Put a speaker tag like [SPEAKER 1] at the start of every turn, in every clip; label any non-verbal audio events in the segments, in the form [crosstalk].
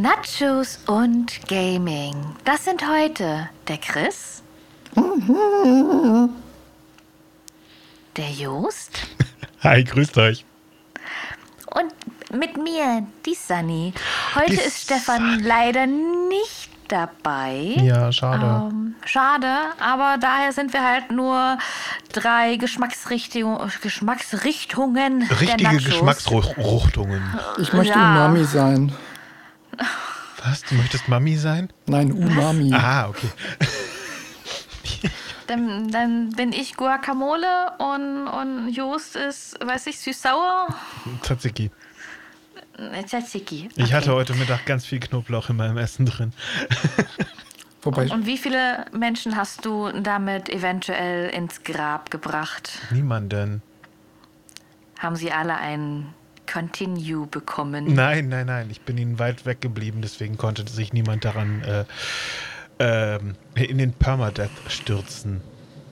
[SPEAKER 1] Nachos und Gaming. Das sind heute der Chris, der Jost [laughs]
[SPEAKER 2] Hi, grüßt euch.
[SPEAKER 1] und mit mir, die Sunny. Heute
[SPEAKER 2] Die
[SPEAKER 1] ist Stefan leider nicht dabei.
[SPEAKER 2] Ja, schade.
[SPEAKER 1] Ähm, schade, aber daher sind wir halt nur drei Geschmacksrichtung, Geschmacksrichtungen
[SPEAKER 2] Richtige
[SPEAKER 1] Nachos.
[SPEAKER 2] Geschmacksruchtungen.
[SPEAKER 3] Ich möchte
[SPEAKER 1] Ja.
[SPEAKER 3] Umami sein.
[SPEAKER 2] Was? Du möchtest Mami sein?
[SPEAKER 3] Nein, Umami.
[SPEAKER 2] Ah, okay. [laughs]
[SPEAKER 1] Dann, dann bin ich Guacamole und, und Jost ist, weiß ich, süß-sauer.
[SPEAKER 2] Tzatziki.
[SPEAKER 1] Äh, Tzatziki.
[SPEAKER 2] Ich
[SPEAKER 1] Okay.
[SPEAKER 2] hatte heute Mittag ganz viel Knoblauch in meinem Essen drin. [laughs]
[SPEAKER 3] Wobei,
[SPEAKER 1] Und wie viele Menschen hast du damit eventuell ins Grab gebracht?
[SPEAKER 2] Niemanden.
[SPEAKER 1] Haben sie alle ein Continue bekommen?
[SPEAKER 2] Nein, nein, nein. Ich bin ihnen weit weggeblieben, deswegen konnte sich niemand daran äh, ähm, in den Permadeath stürzen.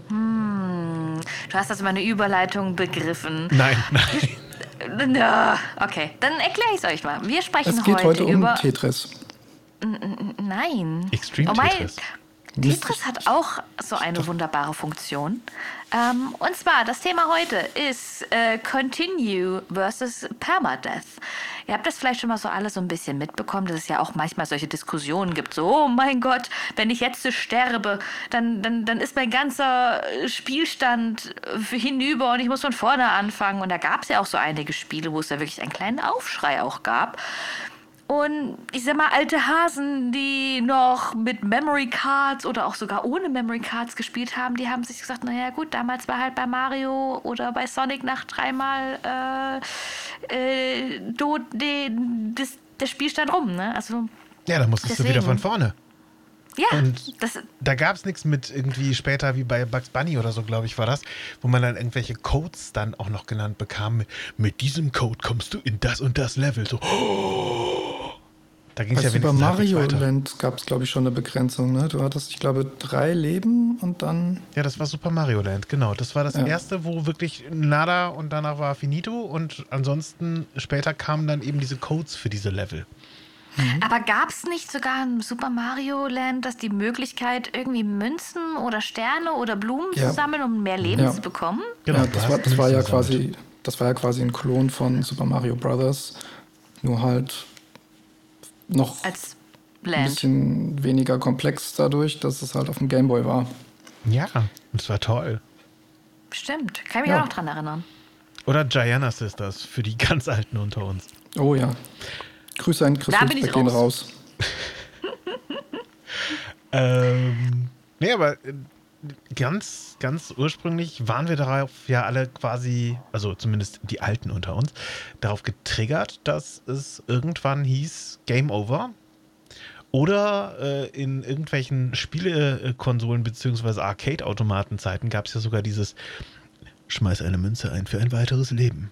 [SPEAKER 1] Du hast also meine Überleitung begriffen.
[SPEAKER 2] Nein, nein. [laughs]
[SPEAKER 1] Na, Okay, dann erkläre ich es euch mal. Wir sprechen
[SPEAKER 3] es geht heute um
[SPEAKER 1] über.
[SPEAKER 3] Tetris.
[SPEAKER 1] Nein.
[SPEAKER 2] Extreme
[SPEAKER 1] Wobei,
[SPEAKER 2] Tetris.
[SPEAKER 1] Tetris hat auch so eine wunderbare Funktion. Ähm, und zwar, das Thema heute ist äh, Continue versus Permadeath. Ihr habt das vielleicht schon mal so alles so ein bisschen mitbekommen, dass es ja auch manchmal solche Diskussionen gibt. So, oh mein Gott, wenn ich jetzt sterbe, dann, dann, dann ist mein ganzer Spielstand äh, hinüber und ich muss von vorne anfangen. Und da gab es ja auch so einige Spiele, wo es da wirklich einen kleinen Aufschrei auch gab. Und ich sag mal, alte Hasen, die noch mit Memory Cards oder auch sogar ohne Memory Cards gespielt haben, die haben sich gesagt, naja gut, damals war halt bei Mario oder bei Sonic nach dreimal äh, äh, do, de, des, der Spielstand rum, ne? Also,
[SPEAKER 2] Ja, da musstest du wieder
[SPEAKER 1] Deswegen.
[SPEAKER 2] von vorne.
[SPEAKER 1] ja,
[SPEAKER 2] Und
[SPEAKER 1] das,
[SPEAKER 2] Da gab es nichts mit irgendwie später wie bei Bugs Bunny oder so, glaube ich, war das, wo man dann irgendwelche Codes dann auch noch genannt bekam. Mit, mit diesem Code kommst du in das und das Level. So, da ging es ja
[SPEAKER 3] Super Mario
[SPEAKER 2] weiter.
[SPEAKER 3] Land gab es, glaube ich, schon eine Begrenzung. Ne? Du hattest, ich glaube, drei Leben und dann.
[SPEAKER 2] Ja, das war Super Mario Land, genau. Das war das
[SPEAKER 3] Ja.
[SPEAKER 2] erste, wo wirklich nada und danach war finito und ansonsten später kamen dann eben diese Codes für diese Level.
[SPEAKER 1] aber gab es nicht sogar im Super Mario Land, dass die Möglichkeit, irgendwie Münzen oder Sterne oder Blumen
[SPEAKER 3] Ja.
[SPEAKER 1] zu sammeln, um mehr Leben
[SPEAKER 3] Ja.
[SPEAKER 1] zu bekommen?
[SPEAKER 2] Genau,
[SPEAKER 3] das war, das war ja quasi, das war ja quasi ein Klon von Super Mario Brothers. Nur halt noch
[SPEAKER 1] Als
[SPEAKER 3] ein bisschen weniger komplex dadurch, dass es halt auf dem Gameboy war.
[SPEAKER 2] Ja, das war toll.
[SPEAKER 1] Stimmt, kann ich mich
[SPEAKER 3] Ja.
[SPEAKER 1] auch noch dran erinnern.
[SPEAKER 2] Oder Gianna Sisters für die ganz Alten unter uns.
[SPEAKER 3] Oh ja. Grüße an
[SPEAKER 1] Da
[SPEAKER 3] Christoph
[SPEAKER 1] bin ich
[SPEAKER 3] gehen
[SPEAKER 1] raus.
[SPEAKER 3] raus. [laughs]
[SPEAKER 2] Ähm, nee, aber äh, ganz, ganz ursprünglich waren wir darauf ja alle quasi, also zumindest die Alten unter uns, darauf getriggert, dass es irgendwann hieß Game Over. Oder äh, in irgendwelchen Spielekonsolen bzw. Arcade-Automaten-Zeiten gab es ja sogar dieses Schmeiß eine Münze ein für ein weiteres Leben.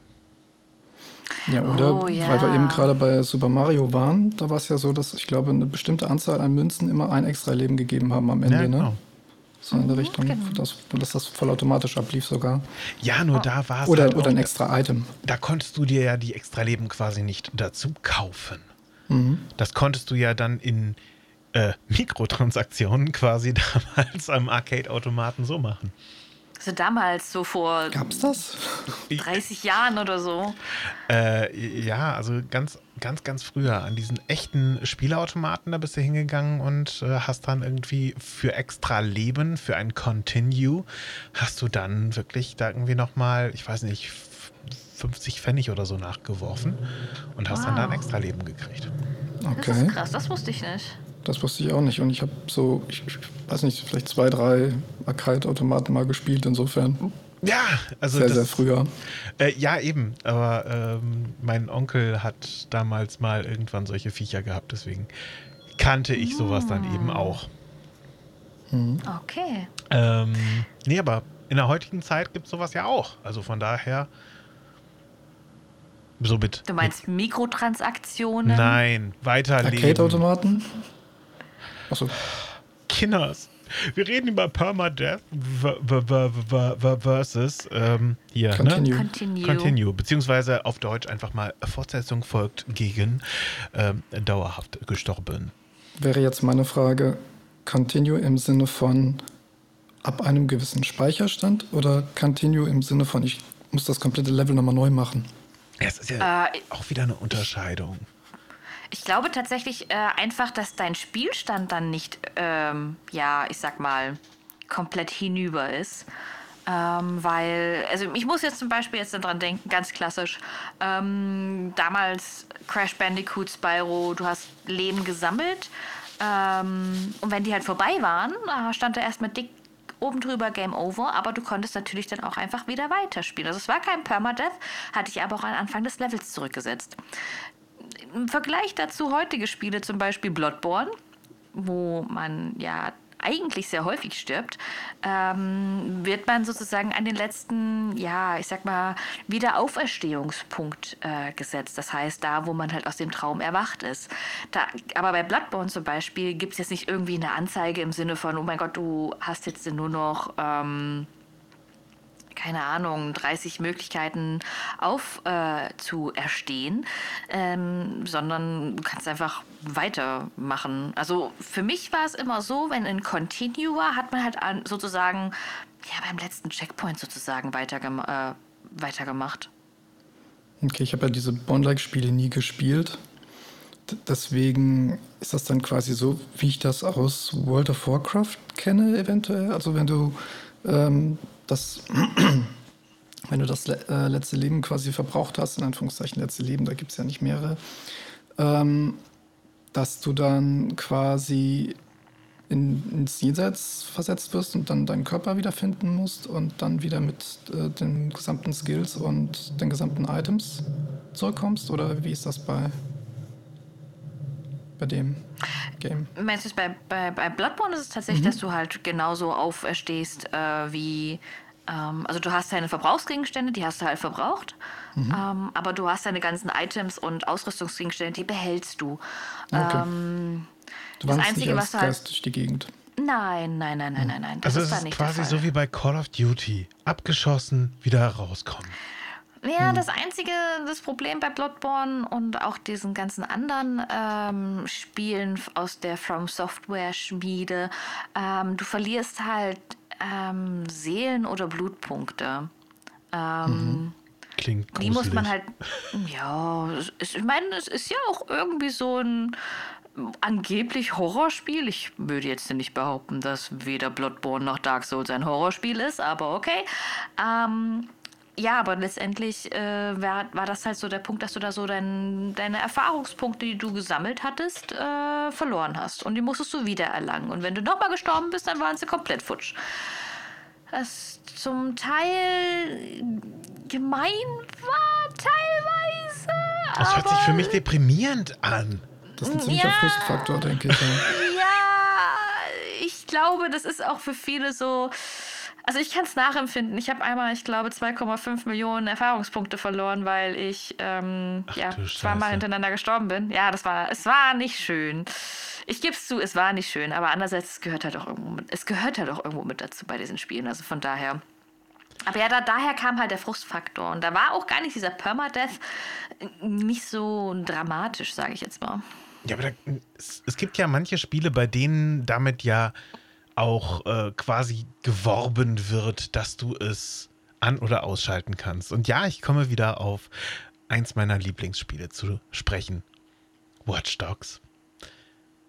[SPEAKER 3] Ja, oder
[SPEAKER 1] Oh, ja.
[SPEAKER 3] weil wir eben gerade bei Super Mario waren, da war es ja so, dass ich glaube, eine bestimmte Anzahl an Münzen immer ein extra Leben gegeben haben am Ende,
[SPEAKER 2] Ja, genau.
[SPEAKER 3] ne? So in der Richtung,
[SPEAKER 1] genau.
[SPEAKER 3] dass, dass das vollautomatisch ablief sogar.
[SPEAKER 2] Ja, nur da war es
[SPEAKER 3] Oder,
[SPEAKER 2] halt
[SPEAKER 3] oder ein extra Item.
[SPEAKER 2] da konntest du dir ja die extra Leben quasi nicht dazu kaufen.
[SPEAKER 3] Mhm.
[SPEAKER 2] Das konntest du ja dann in äh, Mikrotransaktionen quasi [laughs] damals am Arcade-Automaten so machen.
[SPEAKER 1] Also damals, so vor
[SPEAKER 3] Gab's das?
[SPEAKER 1] 30 Jahren oder so.
[SPEAKER 2] Äh, ja, also ganz, ganz, ganz früher an diesen echten Spielautomaten, da bist du hingegangen und äh, hast dann irgendwie für extra Leben, für ein Continue, hast du dann wirklich da irgendwie nochmal, ich weiß nicht, f- 50 Pfennig oder so nachgeworfen und hast dann da ein
[SPEAKER 1] Wow.
[SPEAKER 2] extra Leben gekriegt.
[SPEAKER 1] Das
[SPEAKER 3] Okay.
[SPEAKER 1] ist krass, das wusste ich nicht.
[SPEAKER 3] Das wusste ich auch nicht. Und ich habe so, ich, ich weiß nicht, vielleicht zwei, drei Arcade-Automaten mal gespielt, insofern.
[SPEAKER 2] Ja, also
[SPEAKER 3] sehr,
[SPEAKER 2] das,
[SPEAKER 3] sehr früher.
[SPEAKER 2] Äh, ja, eben. Aber ähm, mein Onkel hat damals mal irgendwann solche Viecher gehabt, deswegen kannte ich sowas dann eben auch.
[SPEAKER 1] Okay.
[SPEAKER 2] Ähm, nee, aber in der heutigen Zeit gibt es sowas ja auch. Also von daher. So mit.
[SPEAKER 1] Du meinst Mikrotransaktionen?
[SPEAKER 2] mit nein, weiterleben.
[SPEAKER 3] Arcade-Automaten? Achso,
[SPEAKER 2] Kinders. Wir reden über Permadeath versus ähm, hier,
[SPEAKER 3] Continue.
[SPEAKER 2] Ne?
[SPEAKER 1] Continue.
[SPEAKER 2] Continue, beziehungsweise auf Deutsch einfach mal Fortsetzung folgt gegen ähm, dauerhaft gestorben.
[SPEAKER 3] Wäre jetzt meine Frage, Continue im Sinne von ab einem gewissen Speicherstand oder Continue im Sinne von ich muss das komplette Level nochmal neu machen?
[SPEAKER 2] Es ist ja
[SPEAKER 1] Äh,
[SPEAKER 2] auch wieder eine Unterscheidung.
[SPEAKER 1] Ich glaube tatsächlich äh, einfach, dass dein Spielstand dann nicht, ähm, ja, ich sag mal, komplett hinüber ist. Ähm, weil, also ich muss jetzt zum Beispiel jetzt dran denken, ganz klassisch, ähm, damals Crash Bandicoot, Spyro, du hast Leben gesammelt ähm, und wenn die halt vorbei waren, äh, stand da erstmal dick oben drüber Game Over, aber du konntest natürlich dann auch einfach wieder weiterspielen. Also es war kein Permadeath, hatte ich aber auch an Anfang des Levels zurückgesetzt im Vergleich dazu heutige Spiele, zum Beispiel Bloodborne, wo man ja eigentlich sehr häufig stirbt, ähm, wird man sozusagen an den letzten, ja, ich sag mal, Wiederauferstehungspunkt äh, gesetzt. Das heißt, da, wo man halt aus dem Traum erwacht ist. Da, aber bei Bloodborne zum Beispiel gibt es jetzt nicht irgendwie eine Anzeige im Sinne von, oh mein Gott, du hast jetzt nur noch. Ähm, keine Ahnung, 30 Möglichkeiten auf äh, ähm, sondern du kannst einfach weitermachen. Also für mich war es immer so, wenn ein Continue war, hat man halt an, sozusagen ja beim letzten Checkpoint sozusagen weitergem äh, weitergemacht.
[SPEAKER 3] Okay, ich habe ja diese Bond-like-Spiele nie gespielt. Deswegen ist das dann quasi so, wie ich das aus World of Warcraft kenne, eventuell. Also wenn du ähm, das, [clears throat] wenn du das äh, letzte Leben quasi verbraucht hast, in Anführungszeichen letzte Leben, da gibt es ja nicht mehrere, ähm, dass du dann quasi in, ins Jenseits versetzt wirst und dann deinen Körper wiederfinden musst und dann wieder mit äh, den gesamten Skills und den gesamten Items zurückkommst? Oder wie ist das bei, bei dem Game?
[SPEAKER 1] Meinst du es bei, bei, bei Bloodborne ist es tatsächlich,
[SPEAKER 3] Mhm.
[SPEAKER 1] dass du halt genauso auferstehst äh, wie. Ähm, also du hast deine Verbrauchsgegenstände, die hast du halt verbraucht.
[SPEAKER 3] Mhm.
[SPEAKER 1] Ähm, aber du hast deine ganzen Items und Ausrüstungsgegenstände, die behältst du.
[SPEAKER 3] Okay.
[SPEAKER 1] Ähm,
[SPEAKER 3] Du
[SPEAKER 1] das Einzige,
[SPEAKER 3] nicht
[SPEAKER 1] was du halt.
[SPEAKER 3] Geist durch die Gegend.
[SPEAKER 1] Nein, nein, nein, nein, nein, nein. Das
[SPEAKER 2] Also
[SPEAKER 1] ist
[SPEAKER 2] es
[SPEAKER 1] da
[SPEAKER 2] ist
[SPEAKER 1] nicht
[SPEAKER 2] quasi so wie bei Call of Duty. Abgeschossen, wieder rauskommen.
[SPEAKER 1] Ja, das einzige, das Problem bei Bloodborne und auch diesen ganzen anderen ähm, Spielen aus der From Software Schmiede, ähm, du verlierst halt ähm, Seelen oder Blutpunkte. Ähm,
[SPEAKER 2] Klingt gruselig.
[SPEAKER 1] Die muss man halt, ja, ich meine, es ist ja auch irgendwie so ein angeblich Horrorspiel. Ich würde jetzt nicht behaupten, dass weder Bloodborne noch Dark Souls ein Horrorspiel ist, aber okay. Ähm, ja, aber letztendlich äh, war, war das halt so der Punkt, dass du da so dein, deine Erfahrungspunkte, die du gesammelt hattest, äh, verloren hast. Und die musstest du wieder erlangen. Und wenn du nochmal gestorben bist, dann waren sie komplett futsch. Das zum Teil gemein war, teilweise.
[SPEAKER 2] Das hört sich für mich deprimierend an.
[SPEAKER 3] Das ist ein ziemlicher
[SPEAKER 1] Ja.
[SPEAKER 3] Frustfaktor, denke ich. Ja.
[SPEAKER 1] Ja, ich glaube, das ist auch für viele so. Also ich kann es nachempfinden. Ich habe einmal, ich glaube, 2,5 Millionen Erfahrungspunkte verloren, weil ich ähm,
[SPEAKER 2] Ach
[SPEAKER 1] ja, zweimal hintereinander gestorben bin. Ja, das war, es war nicht schön. Ich gebe es zu, es war nicht schön, aber andererseits es gehört halt auch irgendwo mit, es gehört halt auch irgendwo mit dazu bei diesen Spielen. Also von daher. Aber ja, da, daher kam halt der Frustfaktor. Und da war auch gar nicht dieser Permadeath nicht so dramatisch, sage ich jetzt mal.
[SPEAKER 2] Ja, aber da, es, es gibt ja manche Spiele, bei denen damit ja auch äh, quasi geworben wird, dass du es an- oder ausschalten kannst. Und ja, ich komme wieder auf eins meiner Lieblingsspiele zu sprechen. Watch Dogs.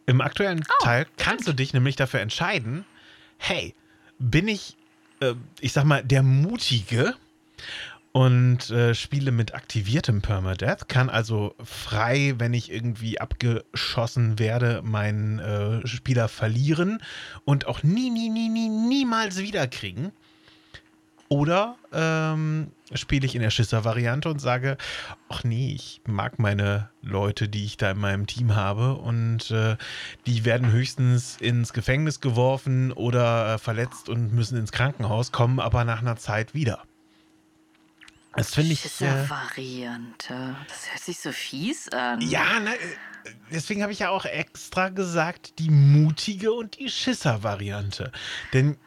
[SPEAKER 2] Im aktuellen Teil kannst du dich nämlich dafür entscheiden, hey, bin ich, äh, ich sag mal, der Mutige und äh, spiele mit aktiviertem Permadeath, kann also frei, wenn ich irgendwie abgeschossen werde, meinen äh, Spieler verlieren und auch nie, nie, nie, nie, niemals wiederkriegen. Oder ähm, spiele ich in der Schisser-Variante und sage, ach nee, ich mag meine Leute, die ich da in meinem Team habe und äh, die werden höchstens ins Gefängnis geworfen oder äh, verletzt und müssen ins Krankenhaus, kommen aber nach einer Zeit wieder. Das finde ich. Äh,
[SPEAKER 1] Schisser-Variante. Das hört sich so fies an.
[SPEAKER 2] ja, na, äh, deswegen habe ich ja auch extra gesagt, die mutige und die Schisser-Variante. Denn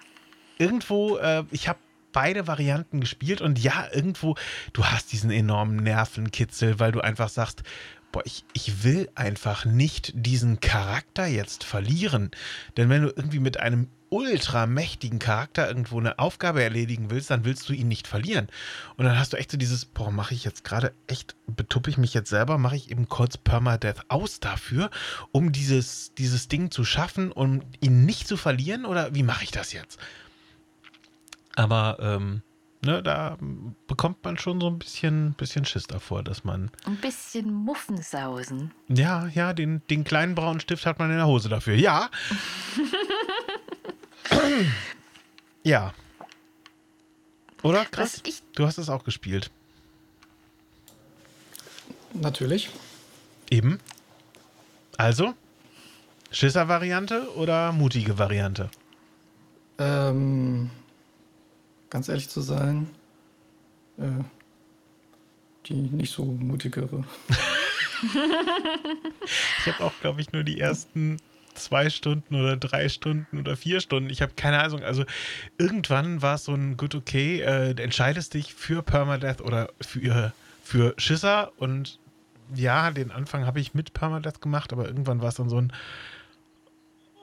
[SPEAKER 2] irgendwo, äh, ich habe beide Varianten gespielt und ja, irgendwo, du hast diesen enormen Nervenkitzel, weil du einfach sagst, boah, ich, ich will einfach nicht diesen Charakter jetzt verlieren. Denn wenn du irgendwie mit einem ultra mächtigen Charakter irgendwo eine Aufgabe erledigen willst, dann willst du ihn nicht verlieren. Und dann hast du echt so dieses, boah, mache ich jetzt gerade echt, betuppe ich mich jetzt selber, mache ich eben kurz Permadeath aus dafür, um dieses, dieses Ding zu schaffen, um ihn nicht zu verlieren? Oder wie mache ich das jetzt? Aber ähm, ne, da bekommt man schon so ein bisschen, bisschen Schiss davor, dass man.
[SPEAKER 1] Ein bisschen Muffensausen.
[SPEAKER 2] Ja, ja, den, den kleinen braunen Stift hat man in der Hose dafür. Ja. [laughs] [clears throat] ja. Oder? Krass. Du hast es auch gespielt.
[SPEAKER 3] Natürlich.
[SPEAKER 2] Eben. Also? Schisser-Variante oder mutige Variante?
[SPEAKER 3] Ähm, ganz ehrlich zu sein, äh, die nicht so mutigere. [laughs]
[SPEAKER 2] Ich habe auch, glaube ich, nur die ersten zwei Stunden oder drei Stunden oder vier Stunden. Ich habe keine Ahnung. Also irgendwann war es so ein gut okay, äh, entscheidest dich für Permadeath oder für, für Schisser und ja, den Anfang habe ich mit Permadeath gemacht, aber irgendwann war es dann so ein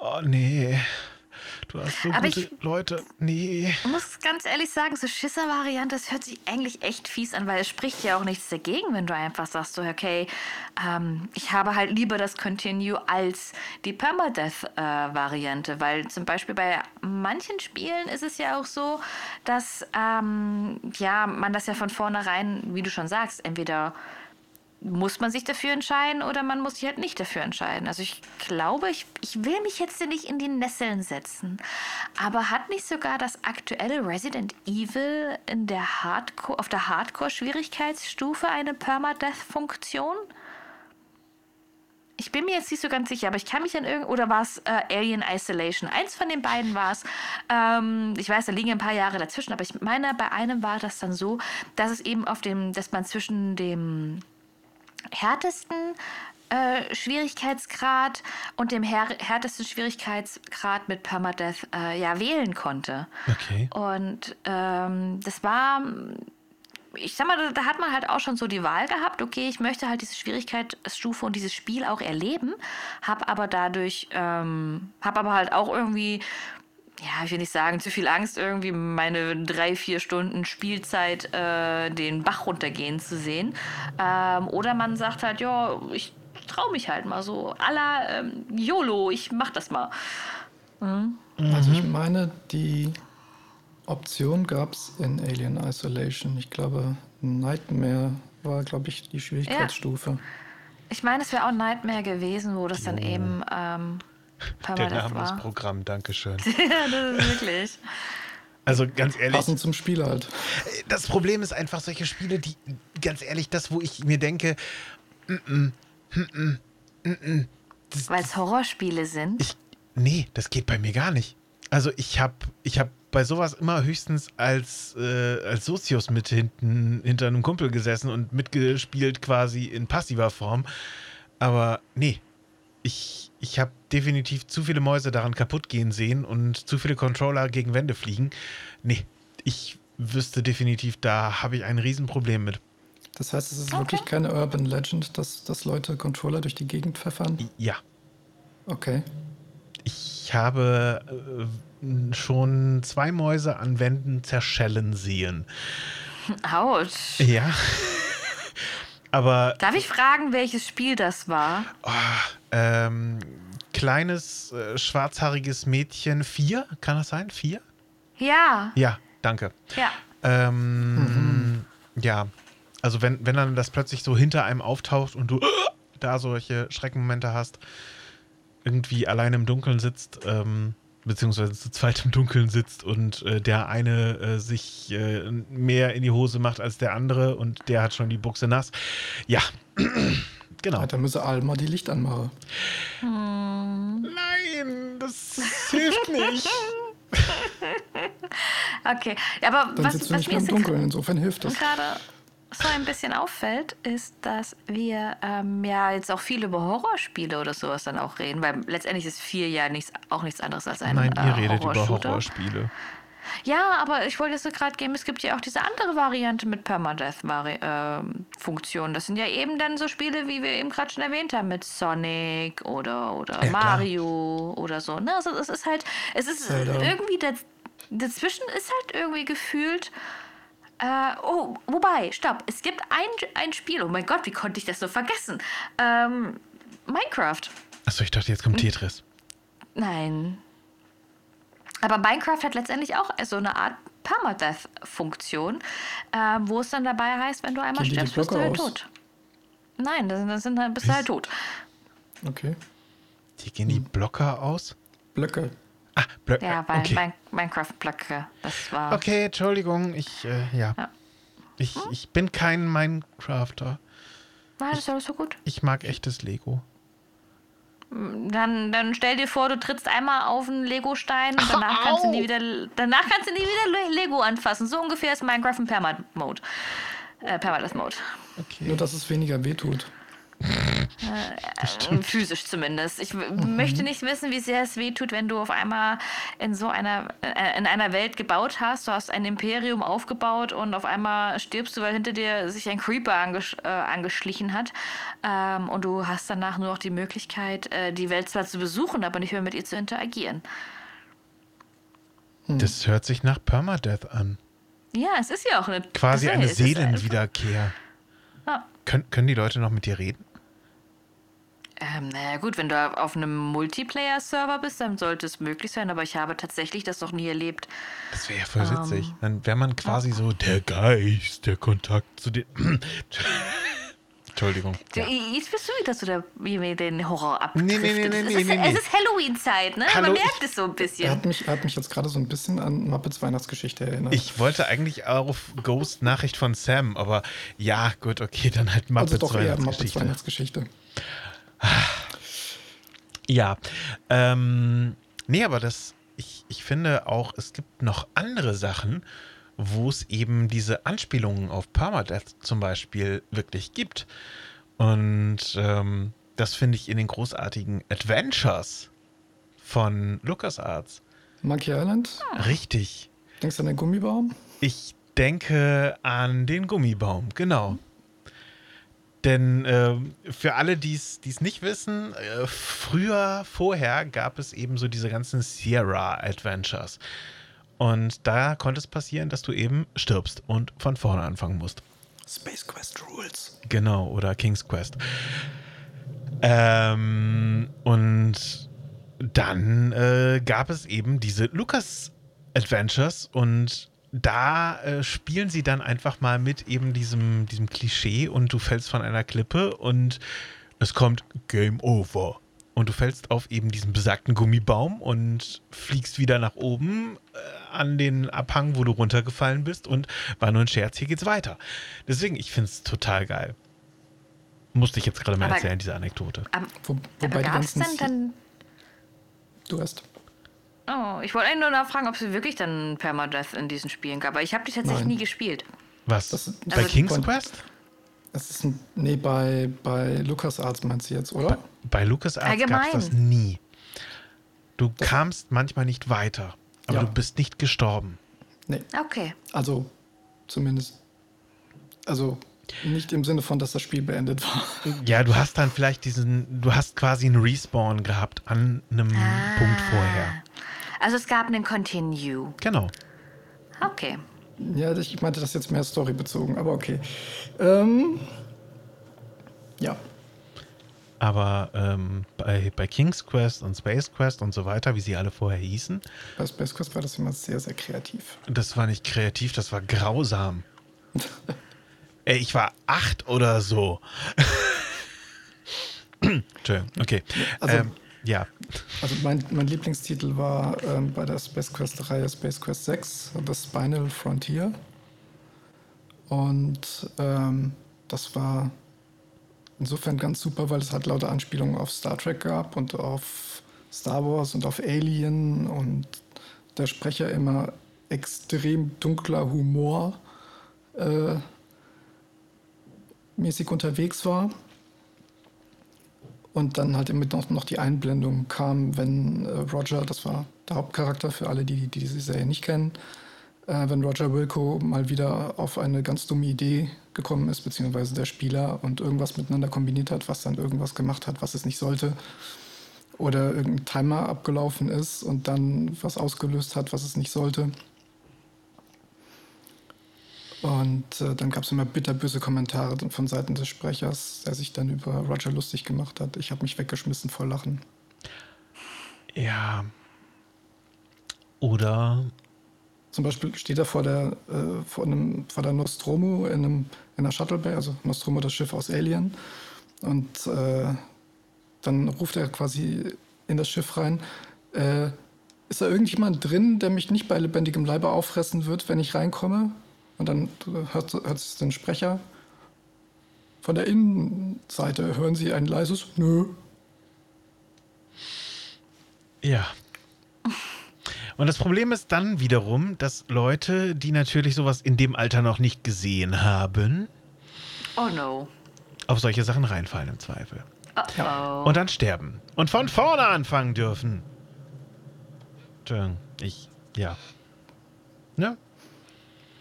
[SPEAKER 2] Oh nee. Du hast so
[SPEAKER 1] Aber
[SPEAKER 2] gute
[SPEAKER 1] ich-
[SPEAKER 2] Leute. Nee.
[SPEAKER 1] Muss ganz ehrlich sagen, so Schisser-Variante, das hört sich eigentlich echt fies an, weil es spricht ja auch nichts dagegen, wenn du einfach sagst, so, okay, ähm, ich habe halt lieber das Continue als die Permadeath-Variante, weil zum Beispiel bei manchen Spielen ist es ja auch so, dass ähm, ja, man das ja von vornherein, wie du schon sagst, entweder muss man sich dafür entscheiden oder man muss sich halt nicht dafür entscheiden. Also ich glaube, ich, ich will mich jetzt nicht in die Nesseln setzen, aber hat nicht sogar das aktuelle Resident Evil in der Hardcore, auf der Hardcore-Schwierigkeitsstufe eine Permadeath-Funktion? Ich bin mir jetzt nicht so ganz sicher, aber ich kann mich an irgend oder war es äh, Alien Isolation? Eins von den beiden war es. Ähm, ich weiß, da liegen ein paar Jahre dazwischen, aber ich meine, bei einem war das dann so, dass es eben auf dem, dass man zwischen dem härtesten äh, Schwierigkeitsgrad und dem här härtesten Schwierigkeitsgrad mit Permadeath äh, ja wählen konnte.
[SPEAKER 2] Okay.
[SPEAKER 1] Und ähm, das war, ich sag mal, da, hat man halt auch schon so die Wahl gehabt, okay, ich möchte halt diese Schwierigkeitsstufe und dieses Spiel auch erleben, habe aber dadurch, ähm, habe aber halt auch irgendwie, ja, ich will nicht sagen, zu viel Angst, irgendwie meine drei, vier Stunden Spielzeit äh, den Bach runtergehen zu sehen. Ähm, oder man sagt halt, ja, ich traue mich halt mal so, à la ähm, YOLO, ich mach das mal.
[SPEAKER 3] Also ich meine, die Option gab es in Alien Isolation. Ich glaube, Nightmare war, glaube ich, die Schwierigkeitsstufe.
[SPEAKER 1] Ich meine, es wäre auch Nightmare gewesen, wo das dann eben ähm,
[SPEAKER 2] Der Name
[SPEAKER 1] war.
[SPEAKER 2] Programms, Dankeschön. [laughs]
[SPEAKER 1] ja, das ist wirklich.
[SPEAKER 2] Also ganz ehrlich,
[SPEAKER 3] Passend zum Spiel halt.
[SPEAKER 2] das Problem ist einfach solche Spiele, die, ganz ehrlich, das, wo ich mir denke,
[SPEAKER 1] Weil es Horrorspiele sind.
[SPEAKER 2] ich, nee, das geht bei mir gar nicht. Also ich habe ich hab bei sowas immer höchstens als, äh, als Sozius mit hinten hinter einem Kumpel gesessen und mitgespielt quasi in passiver Form. Aber nee, ich, ich habe definitiv zu viele Mäuse daran kaputt gehen sehen und zu viele Controller gegen Wände fliegen. Nee, ich wüsste definitiv, da habe ich ein Riesenproblem mit.
[SPEAKER 3] Das heißt, es ist
[SPEAKER 1] Okay.
[SPEAKER 3] wirklich keine Urban Legend, dass, dass Leute Controller durch die Gegend pfeffern.
[SPEAKER 2] Ja,
[SPEAKER 3] Okay.
[SPEAKER 2] ich habe äh, schon zwei Mäuse an Wänden zerschellen sehen.
[SPEAKER 1] Autsch.
[SPEAKER 2] Ja. [laughs] Aber
[SPEAKER 1] Darf ich fragen, welches Spiel das war?
[SPEAKER 2] oh, ähm, kleines äh, schwarzhaariges Mädchen, vier, kann das sein? Vier?
[SPEAKER 1] Ja,
[SPEAKER 2] Ja, danke.
[SPEAKER 1] ja.
[SPEAKER 2] Ähm, Ja, also wenn, wenn dann das plötzlich so hinter einem auftaucht und du [gasps] da solche Schreckenmomente hast, irgendwie allein im Dunkeln sitzt, ähm, beziehungsweise zu zweit im Dunkeln sitzt und äh, der eine äh, sich äh, mehr in die Hose macht als der andere und der hat schon die Buchse nass. Ja, genau.
[SPEAKER 3] Ja, dann müsse Alma die Licht anmachen.
[SPEAKER 2] Nein, das hilft nicht. [laughs]
[SPEAKER 1] Okay, aber
[SPEAKER 3] Dann
[SPEAKER 1] was,
[SPEAKER 3] sitzt du
[SPEAKER 1] was
[SPEAKER 3] nicht
[SPEAKER 1] mir
[SPEAKER 3] mehr im
[SPEAKER 1] jetzt
[SPEAKER 3] Dunkeln. Insofern hilft das.
[SPEAKER 1] gerade so ein bisschen auffällt, ist, dass wir ähm, ja jetzt auch viel über Horrorspiele oder sowas dann auch reden, weil letztendlich ist vier ja nichts, auch nichts anderes als ein
[SPEAKER 2] Nein, ihr
[SPEAKER 1] äh,
[SPEAKER 2] redet über. Horrorspiele.
[SPEAKER 1] Ja, aber ich wollte jetzt so gerade geben, es gibt ja auch diese andere Variante mit Permadeath-Funktion. das sind ja eben dann so Spiele, wie wir eben gerade schon erwähnt haben, mit Sonic oder, oder
[SPEAKER 2] Ja, klar.
[SPEAKER 1] Mario oder so. Ne? Also es ist halt, es ist
[SPEAKER 3] Zelda.
[SPEAKER 1] irgendwie, daz- dazwischen ist halt irgendwie gefühlt. Äh, oh, wobei, stopp, es gibt ein, ein Spiel, oh mein Gott, wie konnte ich das so vergessen? Ähm, Minecraft.
[SPEAKER 2] Achso, ich dachte, jetzt
[SPEAKER 1] Hm?
[SPEAKER 2] kommt Tetris.
[SPEAKER 1] Nein. Aber Minecraft hat letztendlich auch so eine Art Permadeath-Funktion, äh, wo es dann dabei heißt, wenn du einmal
[SPEAKER 3] Gehen
[SPEAKER 1] stirbst, bist du halt
[SPEAKER 3] aus?
[SPEAKER 1] tot. Nein, das, das sind, dann bist du halt tot.
[SPEAKER 3] Okay.
[SPEAKER 2] Die gehen die Blocker aus?
[SPEAKER 3] Blöcke.
[SPEAKER 2] Ah, Blöcke.
[SPEAKER 1] Ja, weil
[SPEAKER 2] okay.
[SPEAKER 1] Min Minecraft-Blöcke, das war...
[SPEAKER 2] okay, Entschuldigung, ich, äh, ja.
[SPEAKER 1] Ja.
[SPEAKER 2] Ich, ich bin kein Minecrafter.
[SPEAKER 1] Nein, das ist alles so gut.
[SPEAKER 2] Ich mag echtes Lego.
[SPEAKER 1] Dann, dann stell dir vor, du trittst einmal auf einen Lego-Stein und danach kannst, du nie wieder, danach kannst du nie wieder Le- Lego anfassen. So ungefähr ist Minecraft ein Perma-Mode. Äh, Permadeath-Mode.
[SPEAKER 3] Nur, dass es weniger wehtut.
[SPEAKER 1] Äh, physisch zumindest. Ich w- möchte nicht wissen, wie sehr es wehtut, wenn du auf einmal in so einer, äh, in einer Welt gebaut hast. Du hast ein Imperium aufgebaut und auf einmal stirbst du, weil hinter dir sich ein Creeper angesch äh, angeschlichen hat. Ähm, und du hast danach nur noch die Möglichkeit, äh, die Welt zwar zu besuchen, aber nicht mehr mit ihr zu interagieren.
[SPEAKER 2] Das hört sich nach Permadeath an.
[SPEAKER 1] Ja, es ist ja auch eine.
[SPEAKER 2] Quasi eine Seelenwiederkehr.
[SPEAKER 1] Ja.
[SPEAKER 2] Können, können die Leute noch mit dir reden?
[SPEAKER 1] Ähm, naja, gut, wenn du auf einem Multiplayer-Server bist, dann sollte es möglich sein, aber ich habe tatsächlich das noch nie erlebt.
[SPEAKER 2] Das wäre ja voll
[SPEAKER 1] Ähm,
[SPEAKER 2] witzig. Dann wäre man quasi so der Geist, der Kontakt zu den. [clears throat] Entschuldigung. Ja.
[SPEAKER 1] Jetzt bist du wieder so der, wie mir den Horror
[SPEAKER 2] Nee, nee, nee, nee,
[SPEAKER 1] es,
[SPEAKER 2] nee,
[SPEAKER 1] ist,
[SPEAKER 2] nee, nee.
[SPEAKER 1] es ist Halloween-Zeit, ne?
[SPEAKER 2] Hallo,
[SPEAKER 1] Man merkt
[SPEAKER 2] ich-
[SPEAKER 1] es so ein
[SPEAKER 3] Er
[SPEAKER 1] bisschen.
[SPEAKER 3] hat mich, er hat mich jetzt gerade so ein bisschen an Muppets Weihnachtsgeschichte erinnert.
[SPEAKER 2] Ich wollte eigentlich auf Ghost Nachricht von Sam, aber ja, gut, okay, dann halt
[SPEAKER 3] also
[SPEAKER 2] Muppets
[SPEAKER 3] doch eher Muppets
[SPEAKER 2] Weihnachtsgeschichte. Ja. Ähm, nee, aber das, ich, ich finde auch, es gibt noch andere Sachen, wo es eben diese Anspielungen auf Permadeath zum Beispiel wirklich gibt. Und ähm, das finde ich in den großartigen Adventures von LucasArts.
[SPEAKER 3] Monkey Island?
[SPEAKER 2] Richtig.
[SPEAKER 3] Denkst du an den Gummibaum?
[SPEAKER 2] Ich denke an den Gummibaum, genau. Denn ähm, für alle, die es nicht wissen, äh, früher, vorher gab es eben so diese ganzen Sierra Adventures. Und da konnte es passieren, dass du eben stirbst und von vorne anfangen musst.
[SPEAKER 3] Space Quest Rules.
[SPEAKER 2] Genau, oder King's Quest. Ähm, und dann äh, gab es eben diese Lucas Adventures und da äh, spielen sie dann einfach mal mit eben diesem, diesem Klischee und du fällst von einer Klippe und es kommt Game Over. Und du fällst auf eben diesen besagten Gummibaum und fliegst wieder nach oben äh, an den Abhang, wo du runtergefallen bist und war nur ein Scherz, hier geht's weiter. Deswegen, ich finde es total geil. Musste ich jetzt gerade mal
[SPEAKER 1] Aber-
[SPEAKER 2] erzählen, diese Anekdote.
[SPEAKER 1] Aber,
[SPEAKER 3] Wo,
[SPEAKER 1] aber
[SPEAKER 3] wobei die
[SPEAKER 1] gab es denn dann.
[SPEAKER 3] du hast.
[SPEAKER 1] Oh, ich wollte eigentlich nur nachfragen, ob es wirklich dann Permadeath in diesen Spielen gab. Aber ich habe die tatsächlich
[SPEAKER 3] Nein.
[SPEAKER 1] nie gespielt.
[SPEAKER 2] Was?
[SPEAKER 3] Das-
[SPEAKER 2] Bei
[SPEAKER 1] also-
[SPEAKER 2] King's Quest?
[SPEAKER 3] Es ist ein, nee, bei, bei LucasArts meinst du jetzt, oder?
[SPEAKER 2] Bei LucasArts gab es das nie. Du kamst manchmal nicht weiter, aber
[SPEAKER 3] Ja.
[SPEAKER 2] du bist nicht gestorben.
[SPEAKER 3] Nee,
[SPEAKER 1] Okay.
[SPEAKER 3] also zumindest. Also nicht im Sinne von, dass das Spiel beendet war. [laughs]
[SPEAKER 2] Ja, du hast dann vielleicht diesen, du hast quasi einen Respawn gehabt an einem Punkt vorher.
[SPEAKER 1] Also es gab einen Continue.
[SPEAKER 2] Genau.
[SPEAKER 1] Okay.
[SPEAKER 3] Ja, ich meinte das jetzt mehr storybezogen, aber okay. Ähm, ja,
[SPEAKER 2] Aber ähm, bei, bei King's Quest und Space Quest und so weiter, wie sie alle vorher hießen,
[SPEAKER 3] bei Space Quest war das immer sehr, sehr kreativ.
[SPEAKER 2] das war nicht kreativ, das war grausam. [laughs] Ey, ich war acht oder so. [laughs] Entschuldigung, okay.
[SPEAKER 3] Also-
[SPEAKER 2] ähm, ja,
[SPEAKER 3] Also mein, mein Lieblingstitel war ähm, bei der Space Quest-Reihe Space Quest 6, das Spinal Frontier. Und ähm, das war insofern ganz super, weil es halt lauter Anspielungen auf Star Trek gab und auf Star Wars und auf Alien und der Sprecher immer extrem dunkler Humor äh, mäßig unterwegs war. Und dann halt noch, noch die Einblendung kam, wenn äh, Roger, das war der Hauptcharakter für alle, die, die diese Serie nicht kennen, äh, wenn Roger Wilco mal wieder auf eine ganz dumme Idee gekommen ist, beziehungsweise der Spieler und irgendwas miteinander kombiniert hat, was dann irgendwas gemacht hat, was es nicht sollte. Oder irgendein Timer abgelaufen ist und dann was ausgelöst hat, was es nicht sollte. Und äh, dann gab es immer bitterböse Kommentare von Seiten des Sprechers, der sich dann über Roger lustig gemacht hat. Ich habe mich weggeschmissen vor Lachen.
[SPEAKER 2] Ja. Oder.
[SPEAKER 3] Zum Beispiel steht er vor der, äh, vor, einem, vor der Nostromo in, einem, in einer Shuttle Bay, also Nostromo das Schiff aus Alien. Und äh, dann ruft er quasi in das Schiff rein. Äh, ist da irgendjemand drin, der mich nicht bei lebendigem Leibe auffressen wird, wenn ich reinkomme? Und dann hört, hört es den Sprecher. Von der Innenseite hören Sie ein leises Nö.
[SPEAKER 2] Ja. Und das Problem ist dann wiederum, dass Leute, die natürlich sowas in dem Alter noch nicht gesehen haben,
[SPEAKER 1] Oh no.
[SPEAKER 2] auf solche Sachen reinfallen im Zweifel.
[SPEAKER 1] Uh oh.
[SPEAKER 2] Und dann sterben. Und von vorne anfangen dürfen. Entschuldigung, ich, ja. Ne?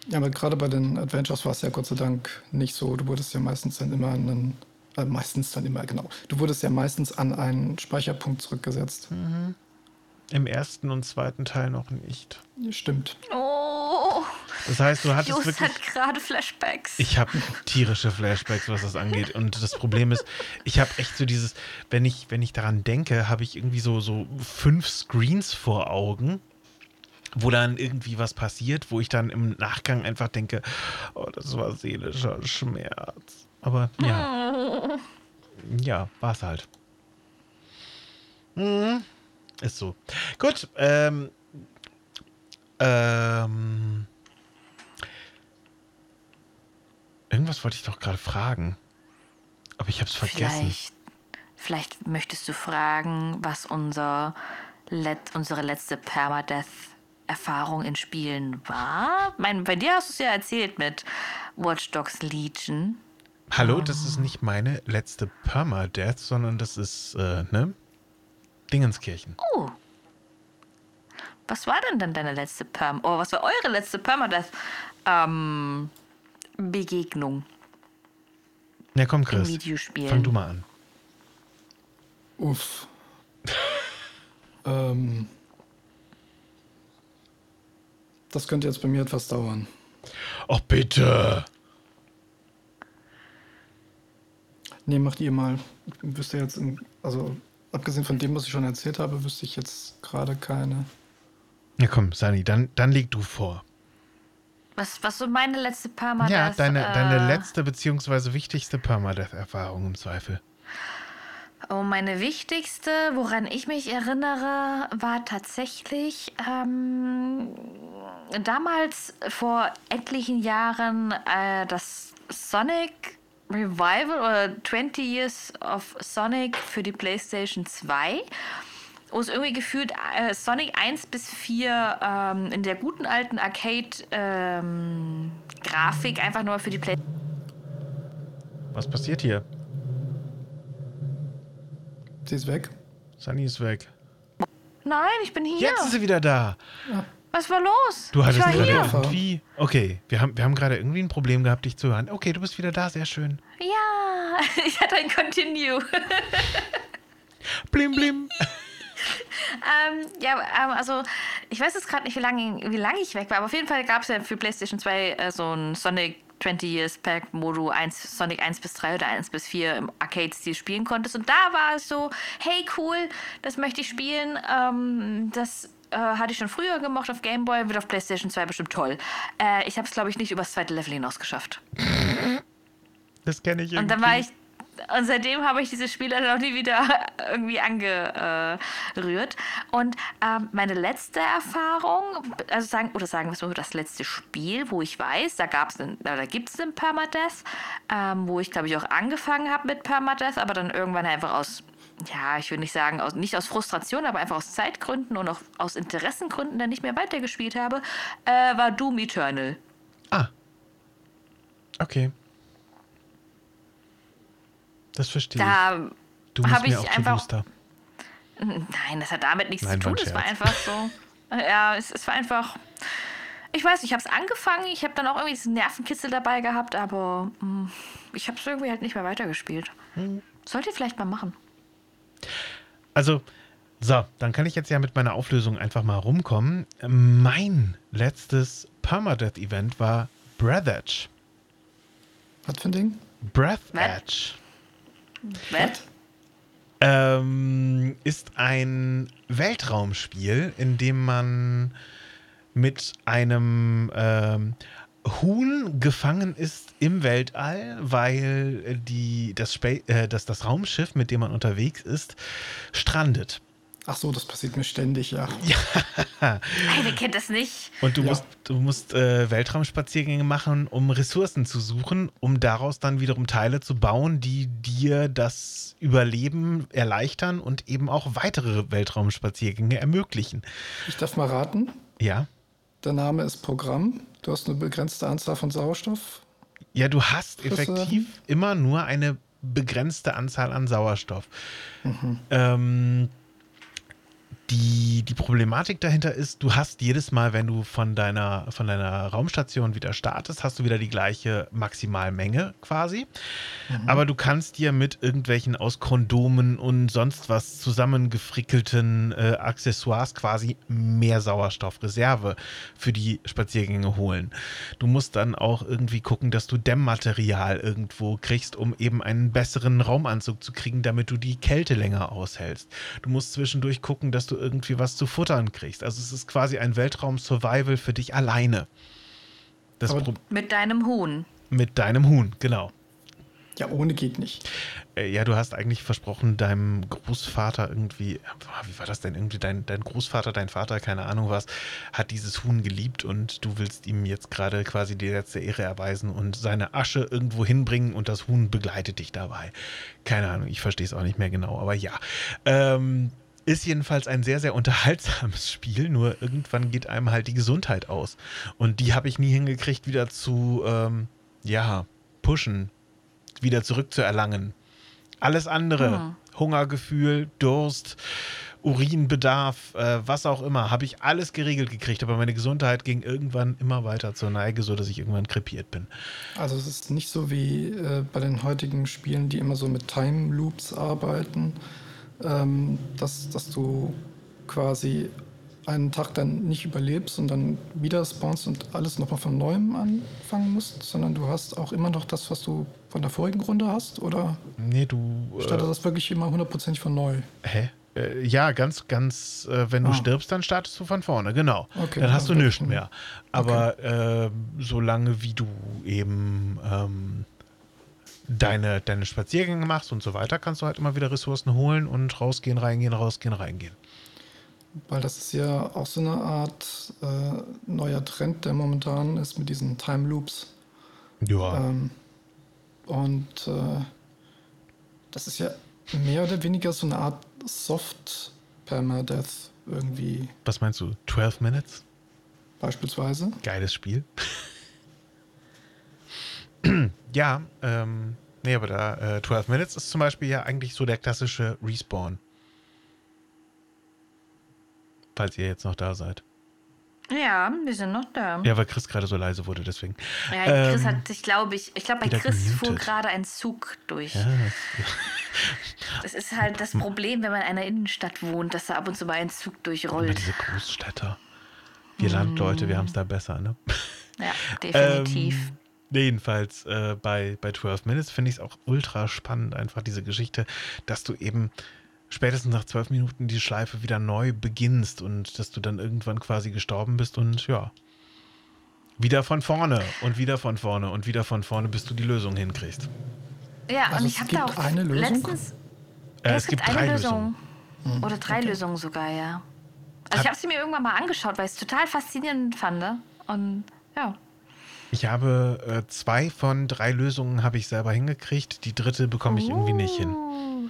[SPEAKER 3] Ja, aber gerade bei den Adventures war es ja Gott sei Dank nicht so. Du wurdest ja meistens dann immer an einen, äh, meistens dann immer, genau. Du wurdest ja meistens an einen Speicherpunkt zurückgesetzt.
[SPEAKER 2] Mhm. Im ersten und zweiten Teil noch nicht.
[SPEAKER 3] Ja, stimmt.
[SPEAKER 1] oh.
[SPEAKER 2] Das heißt, du hattest
[SPEAKER 1] Just
[SPEAKER 2] wirklich.
[SPEAKER 1] hat gerade Flashbacks.
[SPEAKER 2] Ich habe tierische Flashbacks, was das angeht. Und das Problem ist, ich habe echt so dieses, wenn ich, wenn ich daran denke, habe ich irgendwie so, so fünf Screens vor Augen, wo dann irgendwie was passiert, wo ich dann im Nachgang einfach denke, oh, das war seelischer Schmerz. Aber ja, ja, war es halt. Mhm. Ist so. Gut, ähm, ähm, irgendwas wollte ich doch gerade fragen. Aber ich habe es vergessen.
[SPEAKER 1] Vielleicht, vielleicht möchtest du fragen, was unser Let unsere letzte Permadeath-Erfahrung in Spielen war. Mein, bei dir hast du es ja erzählt mit Watch Dogs Legion.
[SPEAKER 2] Hallo, das ist nicht meine letzte Permadeath, sondern das ist, äh, ne? Dingenskirchen.
[SPEAKER 1] Oh. Was war denn dann deine letzte Perm? Oh, was war eure letzte Permadeath? Ähm, Begegnung
[SPEAKER 2] Ja, komm,
[SPEAKER 1] im
[SPEAKER 2] Chris.
[SPEAKER 1] Videospiel.
[SPEAKER 2] Fang du mal an.
[SPEAKER 3] Uff. [laughs] ähm, das könnte jetzt bei mir etwas dauern.
[SPEAKER 2] Ach, bitte.
[SPEAKER 3] Nee, macht ihr mal. Ich wüsste jetzt, in, also abgesehen von dem, was ich schon erzählt habe, wüsste ich jetzt gerade keine.
[SPEAKER 2] Ja, komm, Sani, dann, dann leg du vor.
[SPEAKER 1] Was, was so meine letzte Permadeath?
[SPEAKER 2] ja, deine,
[SPEAKER 1] äh,
[SPEAKER 2] deine letzte beziehungsweise wichtigste Permadeath-Erfahrung im Zweifel.
[SPEAKER 1] Oh, meine wichtigste, woran ich mich erinnere, war tatsächlich ähm, damals vor etlichen Jahren äh, das Sonic Revival oder 20 Years of Sonic für die PlayStation 2. Wo es irgendwie gefühlt äh, Sonic 1 bis 4 ähm, in der guten alten Arcade-Grafik einfach nur für die PlayStation
[SPEAKER 2] Was passiert hier?
[SPEAKER 3] Sie ist weg.
[SPEAKER 2] Sani ist weg.
[SPEAKER 1] Nein, ich bin hier.
[SPEAKER 2] Jetzt ist sie wieder da.
[SPEAKER 1] Was war los?
[SPEAKER 2] Du hattest
[SPEAKER 1] ich war
[SPEAKER 2] gerade
[SPEAKER 1] hier.
[SPEAKER 2] irgendwie. Okay, wir haben, wir haben gerade irgendwie ein Problem gehabt, dich zu hören. Okay, du bist wieder da, sehr schön.
[SPEAKER 1] Ja, [laughs] ich hatte ein Continue. [laughs]
[SPEAKER 2] Blim, blim.
[SPEAKER 1] ähm, ja, ähm, also ich weiß jetzt gerade nicht, wie lange wie lang ich weg war, aber auf jeden Fall gab es ja für PlayStation 2 äh, so ein Sonic 20 Years Pack, wo du 1, Sonic 1 bis 3 oder 1 bis 4 im Arcade-Stil spielen konntest. Und da war es so, hey cool, das möchte ich spielen. Ähm, das äh, hatte ich schon früher gemocht auf Game Boy, wird auf PlayStation 2 bestimmt toll. Äh, ich habe es, glaube ich, nicht übers zweite Level hinaus geschafft.
[SPEAKER 2] Das kenne ich irgendwie.
[SPEAKER 1] Und dann war ich. Und seitdem habe ich diese Spiele noch nie wieder [laughs] irgendwie angerührt. Und ähm, meine letzte Erfahrung, also sagen, oder sagen wir es mal das letzte Spiel, wo ich weiß, da gab's einen, oder gibt es einen Permadeath, ähm, wo ich glaube ich auch angefangen habe mit Permadeath, aber dann irgendwann einfach aus, ja, ich würde nicht sagen, aus, nicht aus Frustration, aber einfach aus Zeitgründen und auch aus Interessengründen dann nicht mehr weitergespielt habe, äh, war Doom Eternal.
[SPEAKER 2] Ah. Okay. Das verstehe ich.
[SPEAKER 1] Da
[SPEAKER 2] Du musst
[SPEAKER 1] habe
[SPEAKER 2] mir
[SPEAKER 1] ich
[SPEAKER 2] auch zu
[SPEAKER 1] einfach.
[SPEAKER 2] Booster.
[SPEAKER 1] Nein, das hat damit nichts
[SPEAKER 2] Nein,
[SPEAKER 1] zu tun. Es war einfach so. Ja, es, es war einfach. Ich weiß, nicht, ich habe es angefangen. Ich habe dann auch irgendwie diesen Nervenkitzel dabei gehabt, aber mh, ich habe es irgendwie halt nicht mehr weitergespielt.
[SPEAKER 2] Hm.
[SPEAKER 1] Sollt ihr vielleicht mal machen.
[SPEAKER 2] Also, so, dann kann ich jetzt ja mit meiner Auflösung einfach mal rumkommen. Mein letztes Permadeath-Event war Breath Edge.
[SPEAKER 3] Was für ein Ding?
[SPEAKER 2] Breath
[SPEAKER 1] Was?
[SPEAKER 2] Edge
[SPEAKER 1] Was?
[SPEAKER 2] ähm, ist ein Weltraumspiel, in dem man mit einem ähm, Huhn gefangen ist im Weltall, weil die, das, äh, das, das Raumschiff, mit dem man unterwegs ist, strandet.
[SPEAKER 3] Ach so, das passiert mir ständig, ja. [laughs]
[SPEAKER 1] Hey, wer kennt das nicht?
[SPEAKER 2] Und du
[SPEAKER 3] Ja.
[SPEAKER 2] musst, du musst äh, Weltraumspaziergänge machen, um Ressourcen zu suchen, um daraus dann wiederum Teile zu bauen, die dir das Überleben erleichtern und eben auch weitere Weltraumspaziergänge ermöglichen.
[SPEAKER 3] Ich darf mal raten.
[SPEAKER 2] Ja.
[SPEAKER 3] Der Name ist Programm. Du hast eine begrenzte Anzahl von Sauerstoff.
[SPEAKER 2] Ja, du hast effektiv immer nur eine begrenzte Anzahl an Sauerstoff. Ähm, die, die Problematik dahinter ist, du hast jedes Mal, wenn du von deiner, von deiner Raumstation wieder startest, hast du wieder die gleiche Maximalmenge quasi. Aber du kannst dir mit irgendwelchen aus Kondomen und sonst was zusammengefrickelten äh, Accessoires quasi mehr Sauerstoffreserve für die Spaziergänge holen. Du musst dann auch irgendwie gucken, dass du Dämmmaterial irgendwo kriegst, um eben einen besseren Raumanzug zu kriegen, damit du die Kälte länger aushältst. Du musst zwischendurch gucken, dass du irgendwie was zu futtern kriegst. Also es ist quasi ein Weltraum-Survival für dich alleine.
[SPEAKER 1] Mit deinem Huhn.
[SPEAKER 2] mit deinem Huhn, genau.
[SPEAKER 3] Ja, ohne geht nicht.
[SPEAKER 2] Äh, Ja, du hast eigentlich versprochen, deinem Großvater irgendwie, wie war das denn irgendwie, dein, dein Großvater, dein Vater, keine Ahnung was, hat dieses Huhn geliebt und du willst ihm jetzt gerade quasi die letzte Ehre erweisen und seine Asche irgendwo hinbringen und das Huhn begleitet dich dabei. Keine Ahnung, ich verstehe es auch nicht mehr genau, aber ja. Ähm, ist jedenfalls ein sehr, sehr unterhaltsames Spiel, nur irgendwann geht einem halt die Gesundheit aus. Und die habe ich nie hingekriegt, wieder zu, ähm, ja, pushen, wieder zurückzuerlangen. Alles andere, Hungergefühl, Durst, Urinbedarf, äh, was auch immer, habe ich alles geregelt gekriegt, aber meine Gesundheit ging irgendwann immer weiter zur Neige, sodass ich irgendwann krepiert bin.
[SPEAKER 3] Also es ist nicht so wie äh, bei den heutigen Spielen, die immer so mit Time Loops arbeiten, ähm, dass, dass du quasi einen Tag dann nicht überlebst und dann wieder spawnst und alles nochmal von neuem anfangen musst, sondern du hast auch immer noch das, was du von der vorigen Runde hast, oder
[SPEAKER 2] Nee, du.
[SPEAKER 3] startet das wirklich immer hundertprozentig von neu?
[SPEAKER 2] Hä? Äh, ja, ganz, ganz, äh, wenn du
[SPEAKER 3] Ah.
[SPEAKER 2] stirbst, dann startest du von vorne, genau.
[SPEAKER 3] Okay,
[SPEAKER 2] dann hast du nichts mehr. Aber äh, solange wie du eben ähm, deine, deine Spaziergänge machst und so weiter, kannst du halt immer wieder Ressourcen holen und rausgehen, reingehen, rausgehen, reingehen.
[SPEAKER 3] Weil das ist ja auch so eine Art äh, neuer Trend, der momentan ist mit diesen Time Loops.
[SPEAKER 2] Ja.
[SPEAKER 3] Ähm, und äh, das ist ja mehr oder weniger so eine Art Soft Permadeath irgendwie
[SPEAKER 2] Was meinst du? 12 Minutes?
[SPEAKER 3] beispielsweise.
[SPEAKER 2] Geiles Spiel. [laughs] [clears throat] ja, ähm, nee, aber da, äh, 12 Minutes ist zum Beispiel ja eigentlich so der klassische Respawn. Falls ihr jetzt noch da seid.
[SPEAKER 1] Ja, wir sind noch da.
[SPEAKER 2] Ja, weil Chris gerade so leise wurde, deswegen.
[SPEAKER 1] Ja, Chris
[SPEAKER 2] Ähm,
[SPEAKER 1] hat, ich glaube, ich, ich glaube, bei Chris fuhr
[SPEAKER 2] gemutet.
[SPEAKER 1] gerade ein Zug durch.
[SPEAKER 2] Ja, [laughs]
[SPEAKER 1] Das ist halt das Problem, wenn man in einer Innenstadt wohnt, dass da ab und zu mal ein Zug
[SPEAKER 2] immer
[SPEAKER 1] durchrollt.
[SPEAKER 2] diese Großstädter. Wir Landleute, wir haben es da besser, ne?
[SPEAKER 1] Ja, [laughs] definitiv.
[SPEAKER 2] Ähm, nee, jedenfalls äh, bei, bei 12 Minutes finde ich es auch ultra spannend, einfach diese Geschichte, dass du eben spätestens nach 12 Minuten die Schleife wieder neu beginnst und dass du dann irgendwann quasi gestorben bist und ja. Wieder von vorne und wieder von vorne und wieder von vorne, bis du die Lösung hinkriegst.
[SPEAKER 1] ja,
[SPEAKER 3] Also
[SPEAKER 1] und
[SPEAKER 3] es
[SPEAKER 1] ich habe
[SPEAKER 3] gibt
[SPEAKER 1] da auch
[SPEAKER 3] eine Lösung?
[SPEAKER 1] letztens.
[SPEAKER 2] Äh,
[SPEAKER 1] ja,
[SPEAKER 2] es gibt
[SPEAKER 1] eine
[SPEAKER 2] drei
[SPEAKER 1] Lösung.
[SPEAKER 2] Lösungen.
[SPEAKER 1] Oder drei Lösungen sogar, ja. Also ich
[SPEAKER 2] Hab-
[SPEAKER 1] habe sie mir irgendwann mal angeschaut, weil ich es total faszinierend fand. ne? Und ja.
[SPEAKER 2] Ich habe äh, zwei von drei Lösungen habe ich selber hingekriegt. Die dritte bekomme ich irgendwie nicht hin.
[SPEAKER 1] Uh.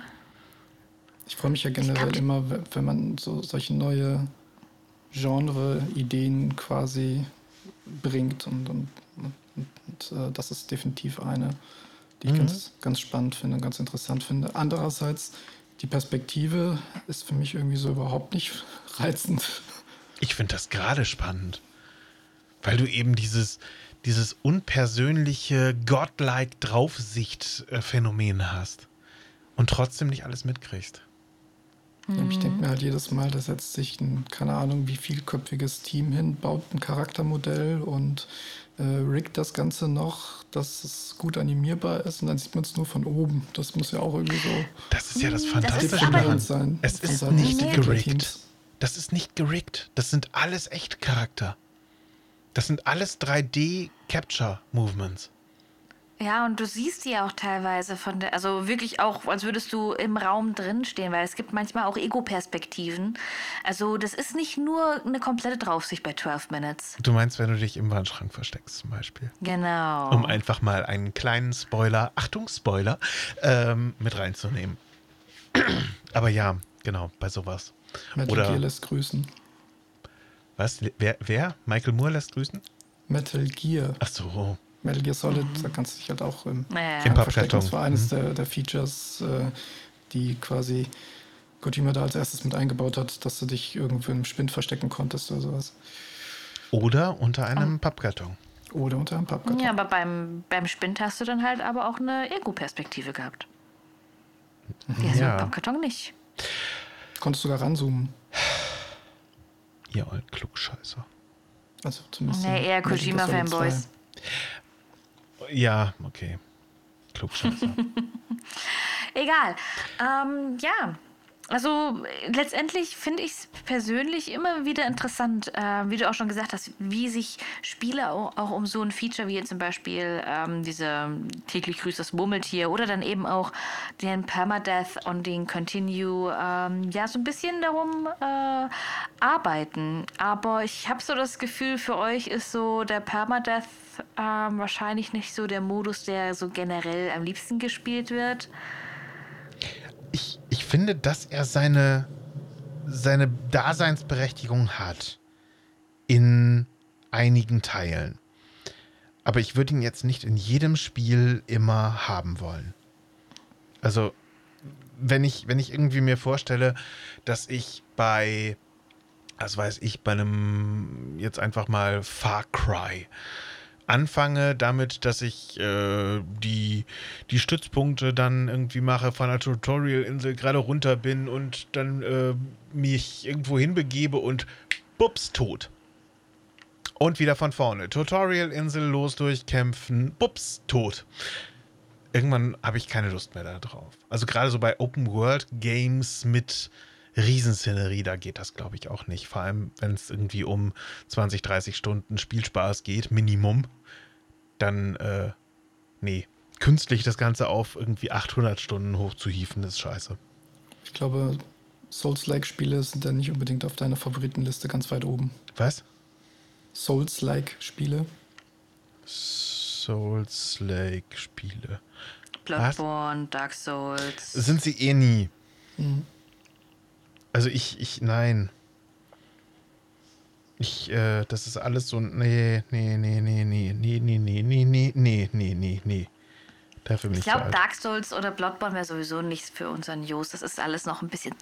[SPEAKER 3] Ich freue mich ja generell immer, we- wenn man so solche neue Genre-Ideen quasi bringt und, und, und, und äh, das ist definitiv eine die ich ganz, ganz spannend finde, ganz interessant finde. Andererseits, die Perspektive ist für mich irgendwie so überhaupt nicht [laughs] reizend.
[SPEAKER 2] Ich finde das gerade spannend, weil du eben dieses, dieses unpersönliche Godlike Draufsicht-Phänomen hast und trotzdem nicht alles mitkriegst.
[SPEAKER 3] Ja, Ich denke mir halt jedes Mal, da setzt sich ein, keine Ahnung, wie vielköpfiges Team hin, baut ein Charaktermodell und äh, riggt das Ganze noch, dass es gut animierbar ist und dann sieht man es nur von oben. Das muss ja auch irgendwie so
[SPEAKER 2] Das ist ja das
[SPEAKER 1] ist
[SPEAKER 2] Fantastische daran.
[SPEAKER 3] sein.
[SPEAKER 2] Es ist nicht.
[SPEAKER 3] Entwicklerteams.
[SPEAKER 2] Das ist nicht gerickt. Das sind alles Echtcharakter. Das sind alles 3D-Capture-Movements.
[SPEAKER 1] Ja, und du siehst die ja auch teilweise von der, also wirklich auch, als würdest du im Raum drin stehen, weil es gibt manchmal auch Ego-Perspektiven. Also das ist nicht nur eine komplette Draufsicht bei 12 Minutes.
[SPEAKER 2] Du meinst, wenn du dich im Wandschrank versteckst, zum Beispiel.
[SPEAKER 1] Genau.
[SPEAKER 2] Um einfach mal einen kleinen Spoiler, Achtung, Spoiler, ähm, mit reinzunehmen. [clears throat] Aber ja, genau, bei sowas.
[SPEAKER 3] Metal
[SPEAKER 2] Oder-
[SPEAKER 3] Gear lässt grüßen.
[SPEAKER 2] Was? Wer? wer? Michael Moore lässt grüßen?
[SPEAKER 3] Metal Gear.
[SPEAKER 2] Ach so.
[SPEAKER 3] Metal Gear Solid, da kannst du dich halt auch im,
[SPEAKER 1] naja.
[SPEAKER 2] Im
[SPEAKER 3] im verstecken. Das war eines
[SPEAKER 2] Mhm.
[SPEAKER 3] der, der Features, äh, die quasi Kojima da als erstes mit eingebaut hat, dass du dich irgendwo im Spind verstecken konntest oder sowas.
[SPEAKER 2] Oder unter einem Pappkarton.
[SPEAKER 3] Oder unter einem Pappkarton.
[SPEAKER 1] Ja, aber beim, beim Spind hast du dann halt aber auch eine Ego-Perspektive gehabt. Die hast du
[SPEAKER 2] Ja.
[SPEAKER 1] beim Pappkarton nicht.
[SPEAKER 3] Konntest sogar ranzoomen.
[SPEAKER 2] Ihr ollen Klugscheißer.
[SPEAKER 3] Also zumindest.
[SPEAKER 1] Nee, eher Kojima-Fanboys.
[SPEAKER 3] 2.
[SPEAKER 2] Ja, okay. Klugscheißer. [laughs]
[SPEAKER 1] Egal. Ähm, ja. Also letztendlich finde ich es persönlich immer wieder interessant, äh, wie du auch schon gesagt hast, wie sich Spiele auch, auch um so ein Feature wie zum Beispiel ähm, diese täglich grüßt das Murmeltier oder dann eben auch den Permadeath und den Continue ähm, ja so ein bisschen darum äh, arbeiten. Aber ich habe so das Gefühl, für euch ist so der Permadeath ähm, wahrscheinlich nicht so der Modus, der so generell am liebsten gespielt wird.
[SPEAKER 2] Ich, finde, dass er seine, seine Daseinsberechtigung hat in einigen Teilen. Aber ich würde ihn jetzt nicht in jedem Spiel immer haben wollen. Also, wenn ich, wenn ich irgendwie mir vorstelle, dass ich bei, was weiß ich, bei einem jetzt einfach mal Far Cry anfange damit, dass ich äh, die, die Stützpunkte dann irgendwie mache, von der Tutorial-Insel gerade runter bin und dann äh, mich irgendwo hinbegebe und bups, tot. Und wieder von vorne. Tutorial-Insel los durchkämpfen, bups, tot. Irgendwann habe ich keine Lust mehr darauf. Also gerade so bei Open-World-Games mit Riesenszenerie, da geht das, glaube ich, auch nicht. Vor allem, wenn es irgendwie um 20, 30 Stunden Spielspaß geht, Minimum. Dann, äh, nee, künstlich das Ganze auf irgendwie 800 Stunden hochzuhieven, ist scheiße.
[SPEAKER 3] Ich glaube, Souls-like-Spiele sind dann nicht unbedingt auf deiner Favoritenliste ganz weit oben.
[SPEAKER 2] Was?
[SPEAKER 3] Souls-like-Spiele.
[SPEAKER 2] Souls-Lake-Spiele.
[SPEAKER 1] Bloodborne, Dark Souls.
[SPEAKER 2] Sind sie eh nie.
[SPEAKER 3] Mhm.
[SPEAKER 2] Also ich, ich, nein. Ich, äh, das ist alles so, nee, nee, nee, nee, nee, nee, nee, nee, nee, nee, nee, nee, nee, nee. Dafür bin
[SPEAKER 1] Ich
[SPEAKER 2] ich,
[SPEAKER 1] glaube. Dark Souls oder Bloodborne wäre sowieso nichts für unseren Jos. Das ist alles noch ein bisschen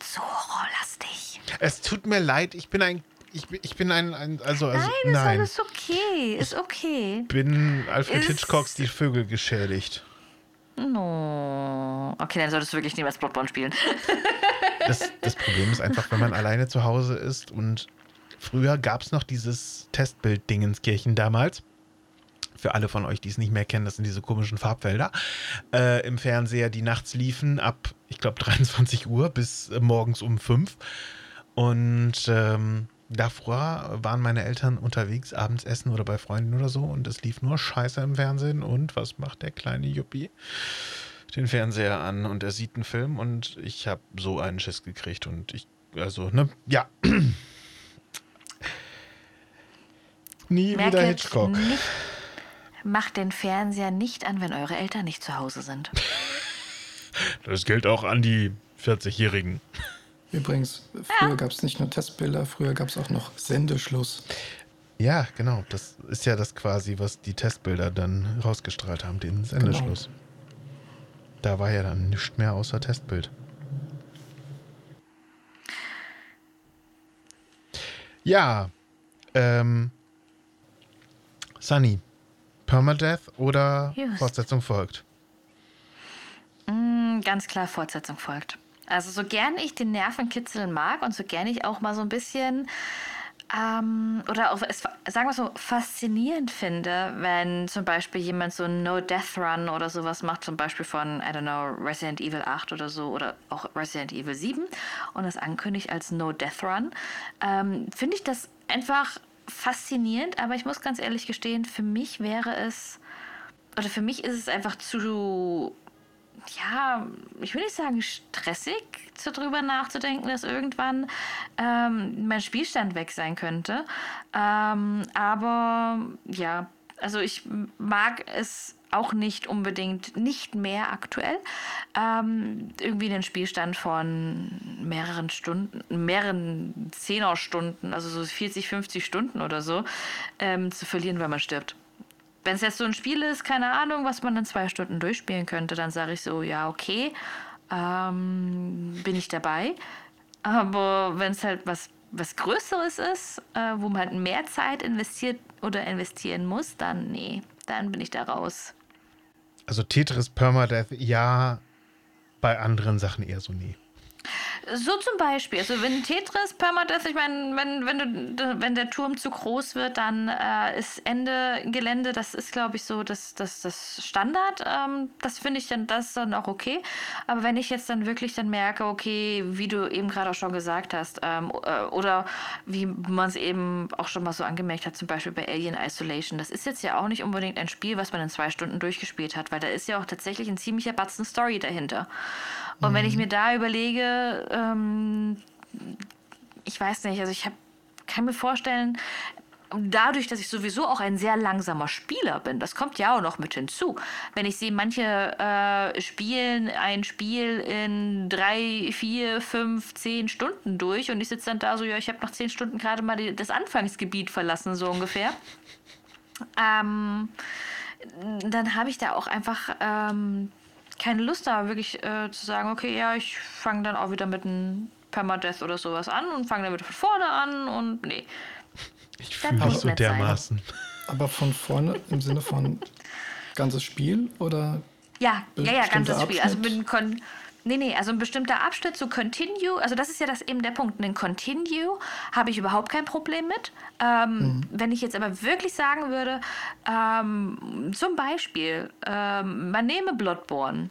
[SPEAKER 1] zu horrorlastig.
[SPEAKER 2] Es tut mir leid, ich bin ein, ich bin, ich bin ein, ein also, also,
[SPEAKER 1] Nein, ist
[SPEAKER 2] nein.
[SPEAKER 1] alles okay. Ist okay.
[SPEAKER 2] bin Alfred
[SPEAKER 1] Ist-
[SPEAKER 2] Hitchcocks Die Vögel geschädigt.
[SPEAKER 1] No. Okay, dann solltest du wirklich niemals Bloodborne spielen.
[SPEAKER 2] Das, das Problem ist einfach, wenn man alleine zu Hause ist und früher gab es noch dieses Testbild-Dingenskirchen damals. Für alle von euch, die es nicht mehr kennen, das sind diese komischen Farbfelder äh, im Fernseher, die nachts liefen ab, ich glaube, [laughs] 23 Uhr bis äh, morgens um 5. Und ähm, davor waren meine Eltern unterwegs, abends essen oder bei Freunden oder so und es lief nur Scheiße im Fernsehen. Und was macht der kleine Juppie? Den Fernseher an und er sieht einen Film und ich habe so einen Schiss gekriegt und ich, also, ne, ja. [clears throat] Nie wieder
[SPEAKER 1] Merket
[SPEAKER 2] Hitchcock.
[SPEAKER 1] nicht. Macht den Fernseher nicht an, wenn eure Eltern nicht zu Hause sind. [laughs]
[SPEAKER 2] Das gilt auch an die 40-Jährigen.
[SPEAKER 3] Übrigens, früher gab es nicht nur Testbilder, früher gab es auch noch Sendeschluss.
[SPEAKER 2] Ja, genau. Das ist ja das quasi, was die Testbilder dann rausgestrahlt haben, den Sendeschluss.
[SPEAKER 3] Genau.
[SPEAKER 2] Da war ja dann nichts mehr außer Testbild. Ja, ähm, Sunny, Permadeath oder
[SPEAKER 1] Just.
[SPEAKER 2] Fortsetzung folgt?
[SPEAKER 1] Mm, ganz klar, Fortsetzung folgt. Also so gern ich den Nervenkitzeln mag und so gern ich auch mal so ein bisschen ähm, oder auch, es, sagen wir so, faszinierend finde, wenn zum Beispiel jemand so ein No-Death-Run oder sowas macht, zum Beispiel von, I don't know, Resident Evil 8 oder so oder auch Resident Evil 7 und das ankündigt als No-Death-Run, ähm, finde ich das einfach faszinierend, aber ich muss ganz ehrlich gestehen, für mich wäre es, oder für mich ist es einfach zu ja, ich will nicht sagen stressig, so drüber nachzudenken, dass irgendwann ähm, mein Spielstand weg sein könnte. Ähm, aber ja, also ich mag es auch nicht unbedingt, nicht mehr aktuell, ähm, irgendwie einen Spielstand von mehreren Stunden, mehreren Zehnerstunden, also so 40, 50 Stunden oder so, ähm, zu verlieren, wenn man stirbt wenn es jetzt so ein Spiel ist, keine Ahnung, was man in zwei Stunden durchspielen könnte, dann sage ich so, ja, okay, ähm, bin ich dabei. Aber wenn es halt was, was Größeres ist, äh, wo man halt mehr Zeit investiert oder investieren muss, dann nee, dann bin ich da raus.
[SPEAKER 2] Also Tetris Permadeath ja, bei anderen Sachen eher so nee.
[SPEAKER 1] So zum Beispiel, also wenn Tetris Permadeath, ich meine, wenn, wenn, wenn der Turm zu groß wird, dann äh, ist Ende Gelände, das ist, glaube ich, so das, das, das Standard. Ähm, das finde ich dann, das dann auch okay. Aber wenn ich jetzt dann wirklich dann merke, okay, wie du eben gerade auch schon gesagt hast, ähm, äh, oder wie man es eben auch schon mal so angemerkt hat, zum Beispiel bei Alien Isolation, das ist jetzt ja auch nicht unbedingt ein Spiel, was man in zwei Stunden durchgespielt hat, weil da ist ja auch tatsächlich ein ziemlicher Batzen Story dahinter. Und mhm. wenn ich mir da überlege, ähm, ich weiß nicht, also ich hab, kann mir vorstellen, dadurch, dass ich sowieso auch ein sehr langsamer Spieler bin, das kommt ja auch noch mit hinzu. Wenn ich sehe, manche äh, spielen ein Spiel in drei, vier, fünf, zehn Stunden durch und ich sitze dann da so, ja, ich habe nach zehn Stunden gerade mal die, das Anfangsgebiet verlassen, so ungefähr. [laughs] Ähm, dann habe ich da auch einfach ähm, keine Lust da wirklich äh, zu sagen, okay, ja, ich fange dann auch wieder mit einem Permadeath oder sowas an und fange dann wieder von vorne an und nee.
[SPEAKER 2] Ich fühle mich so dermaßen.
[SPEAKER 3] Sein. Aber von vorne im Sinne von [laughs] ganzes Spiel oder?
[SPEAKER 1] Ja, ja, ja, ganzes Abschnitt? Spiel. Also mit Kon Nee, nee, also ein bestimmter Abschnitt zu Continue, also das ist ja das eben der Punkt. Ein Continue habe ich überhaupt kein Problem mit. Ähm, mhm. Wenn ich jetzt aber wirklich sagen würde, ähm, zum Beispiel, ähm, man nehme Bloodborne.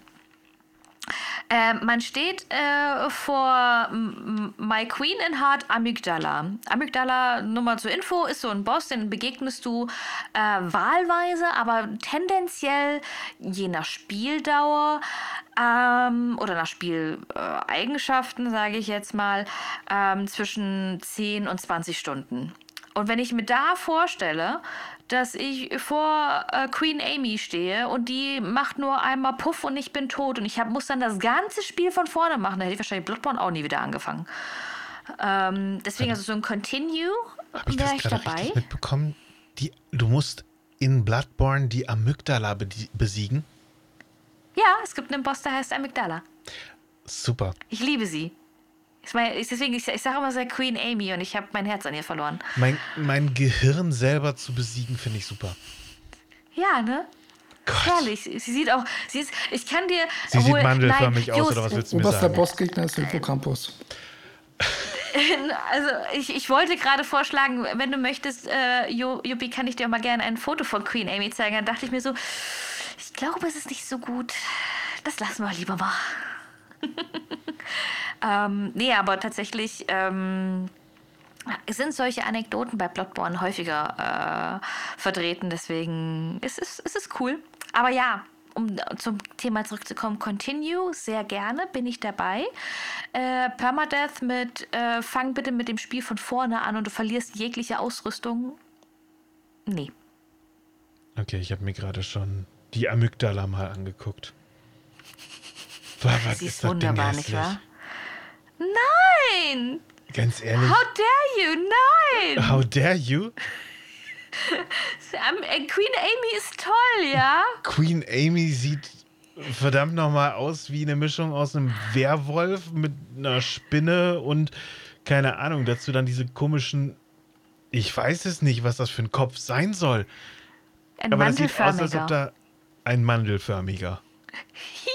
[SPEAKER 1] Äh, man steht äh, vor My Queen in Heart Amygdala. Amygdala, nur mal zur Info, ist so ein Boss, den begegnest du äh, wahlweise, aber tendenziell je nach Spieldauer ähm, oder nach Spieleigenschaften, sage ich jetzt mal, ähm, zwischen 10 und 20 Stunden. Und wenn ich mir da vorstelle, dass ich vor äh, Queen Amy stehe und die macht nur einmal Puff und ich bin tot und ich hab, muss dann das ganze Spiel von vorne machen, dann hätte ich wahrscheinlich Bloodborne auch nie wieder angefangen. Ähm, deswegen also so ein Continue wäre ich, ich dabei.
[SPEAKER 2] mitbekommen, die, du musst in Bloodborne die Amygdala besiegen.
[SPEAKER 1] Ja, es gibt einen Boss, der heißt Amygdala.
[SPEAKER 2] Super.
[SPEAKER 1] Ich liebe sie. Ich meine, deswegen, ich, ich sage immer sehr Queen Amy und ich habe mein Herz an ihr verloren.
[SPEAKER 2] Mein, mein Gehirn selber zu besiegen, finde ich super.
[SPEAKER 1] Ja, ne? Gott. Herrlich. Sie sieht auch, sie ist, ich kann dir.
[SPEAKER 2] Sie obwohl, sieht mandelförmig nein, aus, Just, oder was willst du mir sagen?
[SPEAKER 3] der Bossgegner ist Hippocampus. [laughs]
[SPEAKER 1] Also ich, ich wollte gerade vorschlagen, wenn du möchtest, äh, Juppie, kann ich dir auch mal gerne ein Foto von Queen Amy zeigen. Dann dachte ich mir so, ich glaube, es ist nicht so gut. Das lassen wir lieber mal. [laughs] ähm, nee, aber tatsächlich ähm, sind solche Anekdoten bei Bloodborne häufiger äh, vertreten. Deswegen ist es, ist es cool. Aber ja, um zum Thema zurückzukommen, Continue, sehr gerne, bin ich dabei. Äh, Permadeath mit äh, Fang bitte mit dem Spiel von vorne an und du verlierst jegliche Ausrüstung. Nee.
[SPEAKER 2] Okay, ich habe mir gerade schon die Amygdala mal angeguckt.
[SPEAKER 1] Was Sie ist, ist wunderbar, nicht wahr? Nein!
[SPEAKER 2] Ganz ehrlich.
[SPEAKER 1] How dare you? Nein!
[SPEAKER 2] How dare you? [laughs]
[SPEAKER 1] Äh, Queen Amy ist toll, ja?
[SPEAKER 2] Queen Amy sieht verdammt nochmal aus wie eine Mischung aus einem Werwolf mit einer Spinne und keine Ahnung, dazu dann diese komischen. Ich weiß es nicht, was das für ein Kopf sein soll.
[SPEAKER 1] Ein
[SPEAKER 2] Aber das sieht aus, als ob
[SPEAKER 1] mandelförmiger.
[SPEAKER 2] da ein mandelförmiger. [laughs]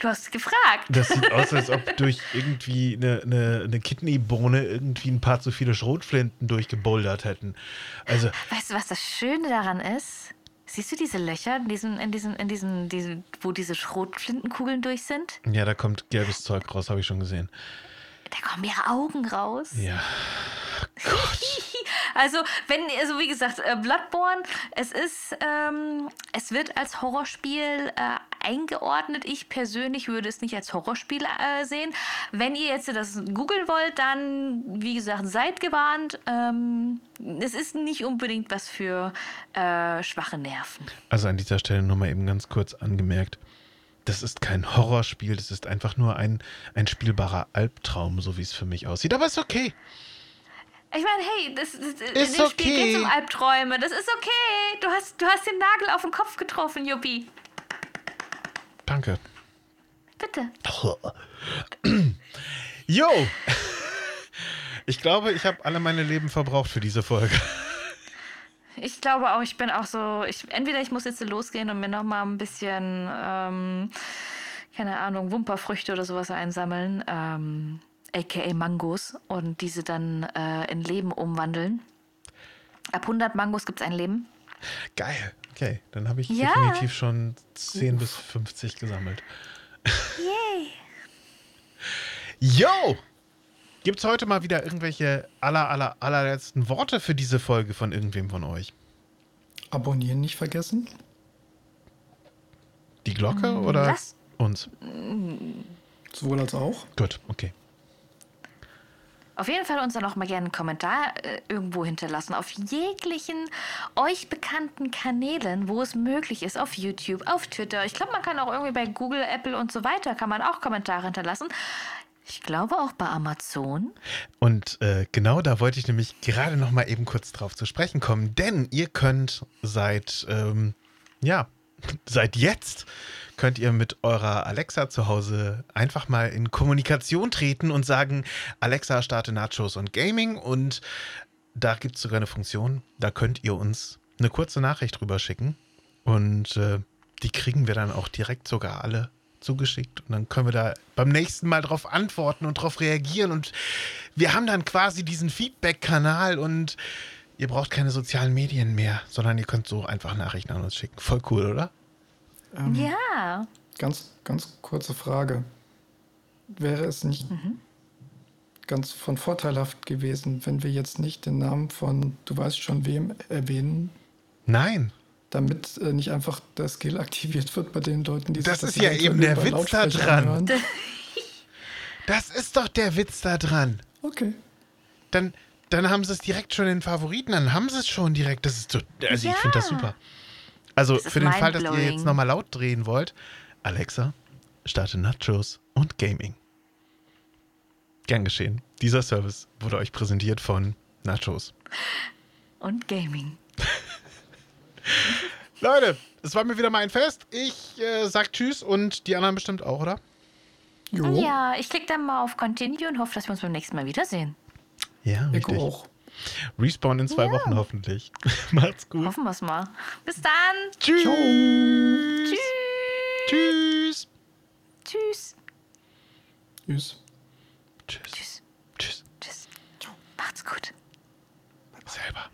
[SPEAKER 1] Du hast gefragt.
[SPEAKER 2] Das sieht aus, als ob [laughs] durch irgendwie eine, eine, eine Kidneybohne irgendwie ein paar zu viele Schrotflinten durchgebouldert hätten. Also,
[SPEAKER 1] Weißt du, was das Schöne daran ist? Siehst du diese Löcher in diesen, in diesen, in diesen, diesen wo diese Schrotflintenkugeln durch sind?
[SPEAKER 2] ja, da kommt gelbes Zeug raus, habe ich schon gesehen.
[SPEAKER 1] Da kommen ihre Augen raus.
[SPEAKER 2] Ja. [laughs]
[SPEAKER 1] Also, wenn, also wie gesagt, äh, Bloodborne, es ist, ähm, es wird als Horrorspiel äh, eingeordnet. Ich persönlich würde es nicht als Horrorspiel äh, sehen. Wenn ihr jetzt das googeln wollt, dann, wie gesagt, seid gewarnt. Ähm, es ist nicht unbedingt was für äh, schwache Nerven.
[SPEAKER 2] Also an dieser Stelle nur mal eben ganz kurz angemerkt. Das ist kein Horrorspiel, das ist einfach nur ein, ein spielbarer Albtraum, so wie es für mich aussieht. Aber ist okay.
[SPEAKER 1] Ich meine, hey, das, das, in
[SPEAKER 2] Ist
[SPEAKER 1] dem Spiel
[SPEAKER 2] okay.
[SPEAKER 1] geht um Albträume. Das ist okay. Du hast, du hast den Nagel auf den Kopf getroffen, Juppie.
[SPEAKER 2] Danke.
[SPEAKER 1] Bitte. [clears throat]
[SPEAKER 2] Jo! [laughs] Ich glaube, ich habe alle meine Leben verbraucht für diese Folge.
[SPEAKER 1] Ich glaube auch, ich bin auch so, ich, entweder ich muss jetzt losgehen und mir nochmal ein bisschen, ähm, keine Ahnung, Wumperfrüchte oder sowas einsammeln, ähm, aka Mangos, und diese dann äh, in Leben umwandeln. Ab 100 Mangos gibt es ein Leben.
[SPEAKER 2] Geil. Okay, dann habe ich
[SPEAKER 1] Ja.
[SPEAKER 2] definitiv schon 10 bis 50 gesammelt.
[SPEAKER 1] Yay! [laughs]
[SPEAKER 2] Yo! Gibt's heute mal wieder irgendwelche aller, aller, allerletzten Worte für diese Folge von irgendwem von euch?
[SPEAKER 3] Abonnieren nicht vergessen.
[SPEAKER 2] Die Glocke oder
[SPEAKER 1] lass-
[SPEAKER 2] uns?
[SPEAKER 3] Sowohl als auch.
[SPEAKER 2] Gut, okay.
[SPEAKER 1] Auf jeden Fall uns dann auch mal gerne einen Kommentar äh, irgendwo hinterlassen. Auf jeglichen euch bekannten Kanälen, wo es möglich ist. Auf YouTube, auf Twitter. Ich glaube, man kann auch irgendwie bei Google, Apple und so weiter, kann man auch Kommentare hinterlassen. Ich glaube auch bei Amazon.
[SPEAKER 2] Und äh, genau da wollte ich nämlich gerade noch mal eben kurz drauf zu sprechen kommen, denn ihr könnt seit, ähm, ja, [laughs] seit jetzt könnt ihr mit eurer Alexa zu Hause einfach mal in Kommunikation treten und sagen, Alexa, starte Nachos und Gaming und da gibt es sogar eine Funktion, da könnt ihr uns eine kurze Nachricht drüber schicken und äh, die kriegen wir dann auch direkt sogar alle zugeschickt und dann können wir da beim nächsten Mal drauf antworten und drauf reagieren und wir haben dann quasi diesen Feedback-Kanal und ihr braucht keine sozialen Medien mehr, sondern ihr könnt so einfach Nachrichten an uns schicken. Voll cool, oder?
[SPEAKER 3] Ähm,
[SPEAKER 1] Ja.
[SPEAKER 3] Ganz, ganz kurze Frage. Wäre es nicht ganz von vorteilhaft gewesen, wenn wir jetzt nicht den Namen von du weißt schon wem erwähnen,
[SPEAKER 2] Nein,
[SPEAKER 3] damit äh, nicht einfach der Skill aktiviert wird bei den Leuten, die
[SPEAKER 2] Das
[SPEAKER 3] sich
[SPEAKER 2] ist ja eben der Witz da dran. [laughs] das ist doch der Witz da dran.
[SPEAKER 3] Okay.
[SPEAKER 2] Dann, dann haben sie es direkt schon in den Favoriten, dann haben sie es schon direkt. Das ist so, also ich finde das
[SPEAKER 1] Ja.
[SPEAKER 2] super. Also
[SPEAKER 1] Das
[SPEAKER 2] für den Fall, dass ihr jetzt nochmal laut drehen wollt, Alexa, starte Nachos und Gaming. Gern geschehen. Dieser Service wurde euch präsentiert von Nachos.
[SPEAKER 1] Und Gaming. [laughs]
[SPEAKER 2] Leute, es war mir wieder mal ein Fest. Ich äh, sag Tschüss und die anderen bestimmt auch, oder?
[SPEAKER 3] Jo.
[SPEAKER 1] Ja, ich klicke dann mal auf Continue und hoffe, dass wir uns beim nächsten Mal wiedersehen.
[SPEAKER 2] Ja, richtig.
[SPEAKER 3] Ich auch.
[SPEAKER 2] Respawn in zwei ja. Wochen hoffentlich. [laughs] Macht's gut.
[SPEAKER 1] Hoffen wir's mal. Bis dann.
[SPEAKER 2] Tschüss.
[SPEAKER 1] Tschüss.
[SPEAKER 2] Tschüss.
[SPEAKER 1] Tschüss.
[SPEAKER 3] Tschüss. Tschüss. Tschüss. Tschüss. Tschüss. Macht's gut. Selber.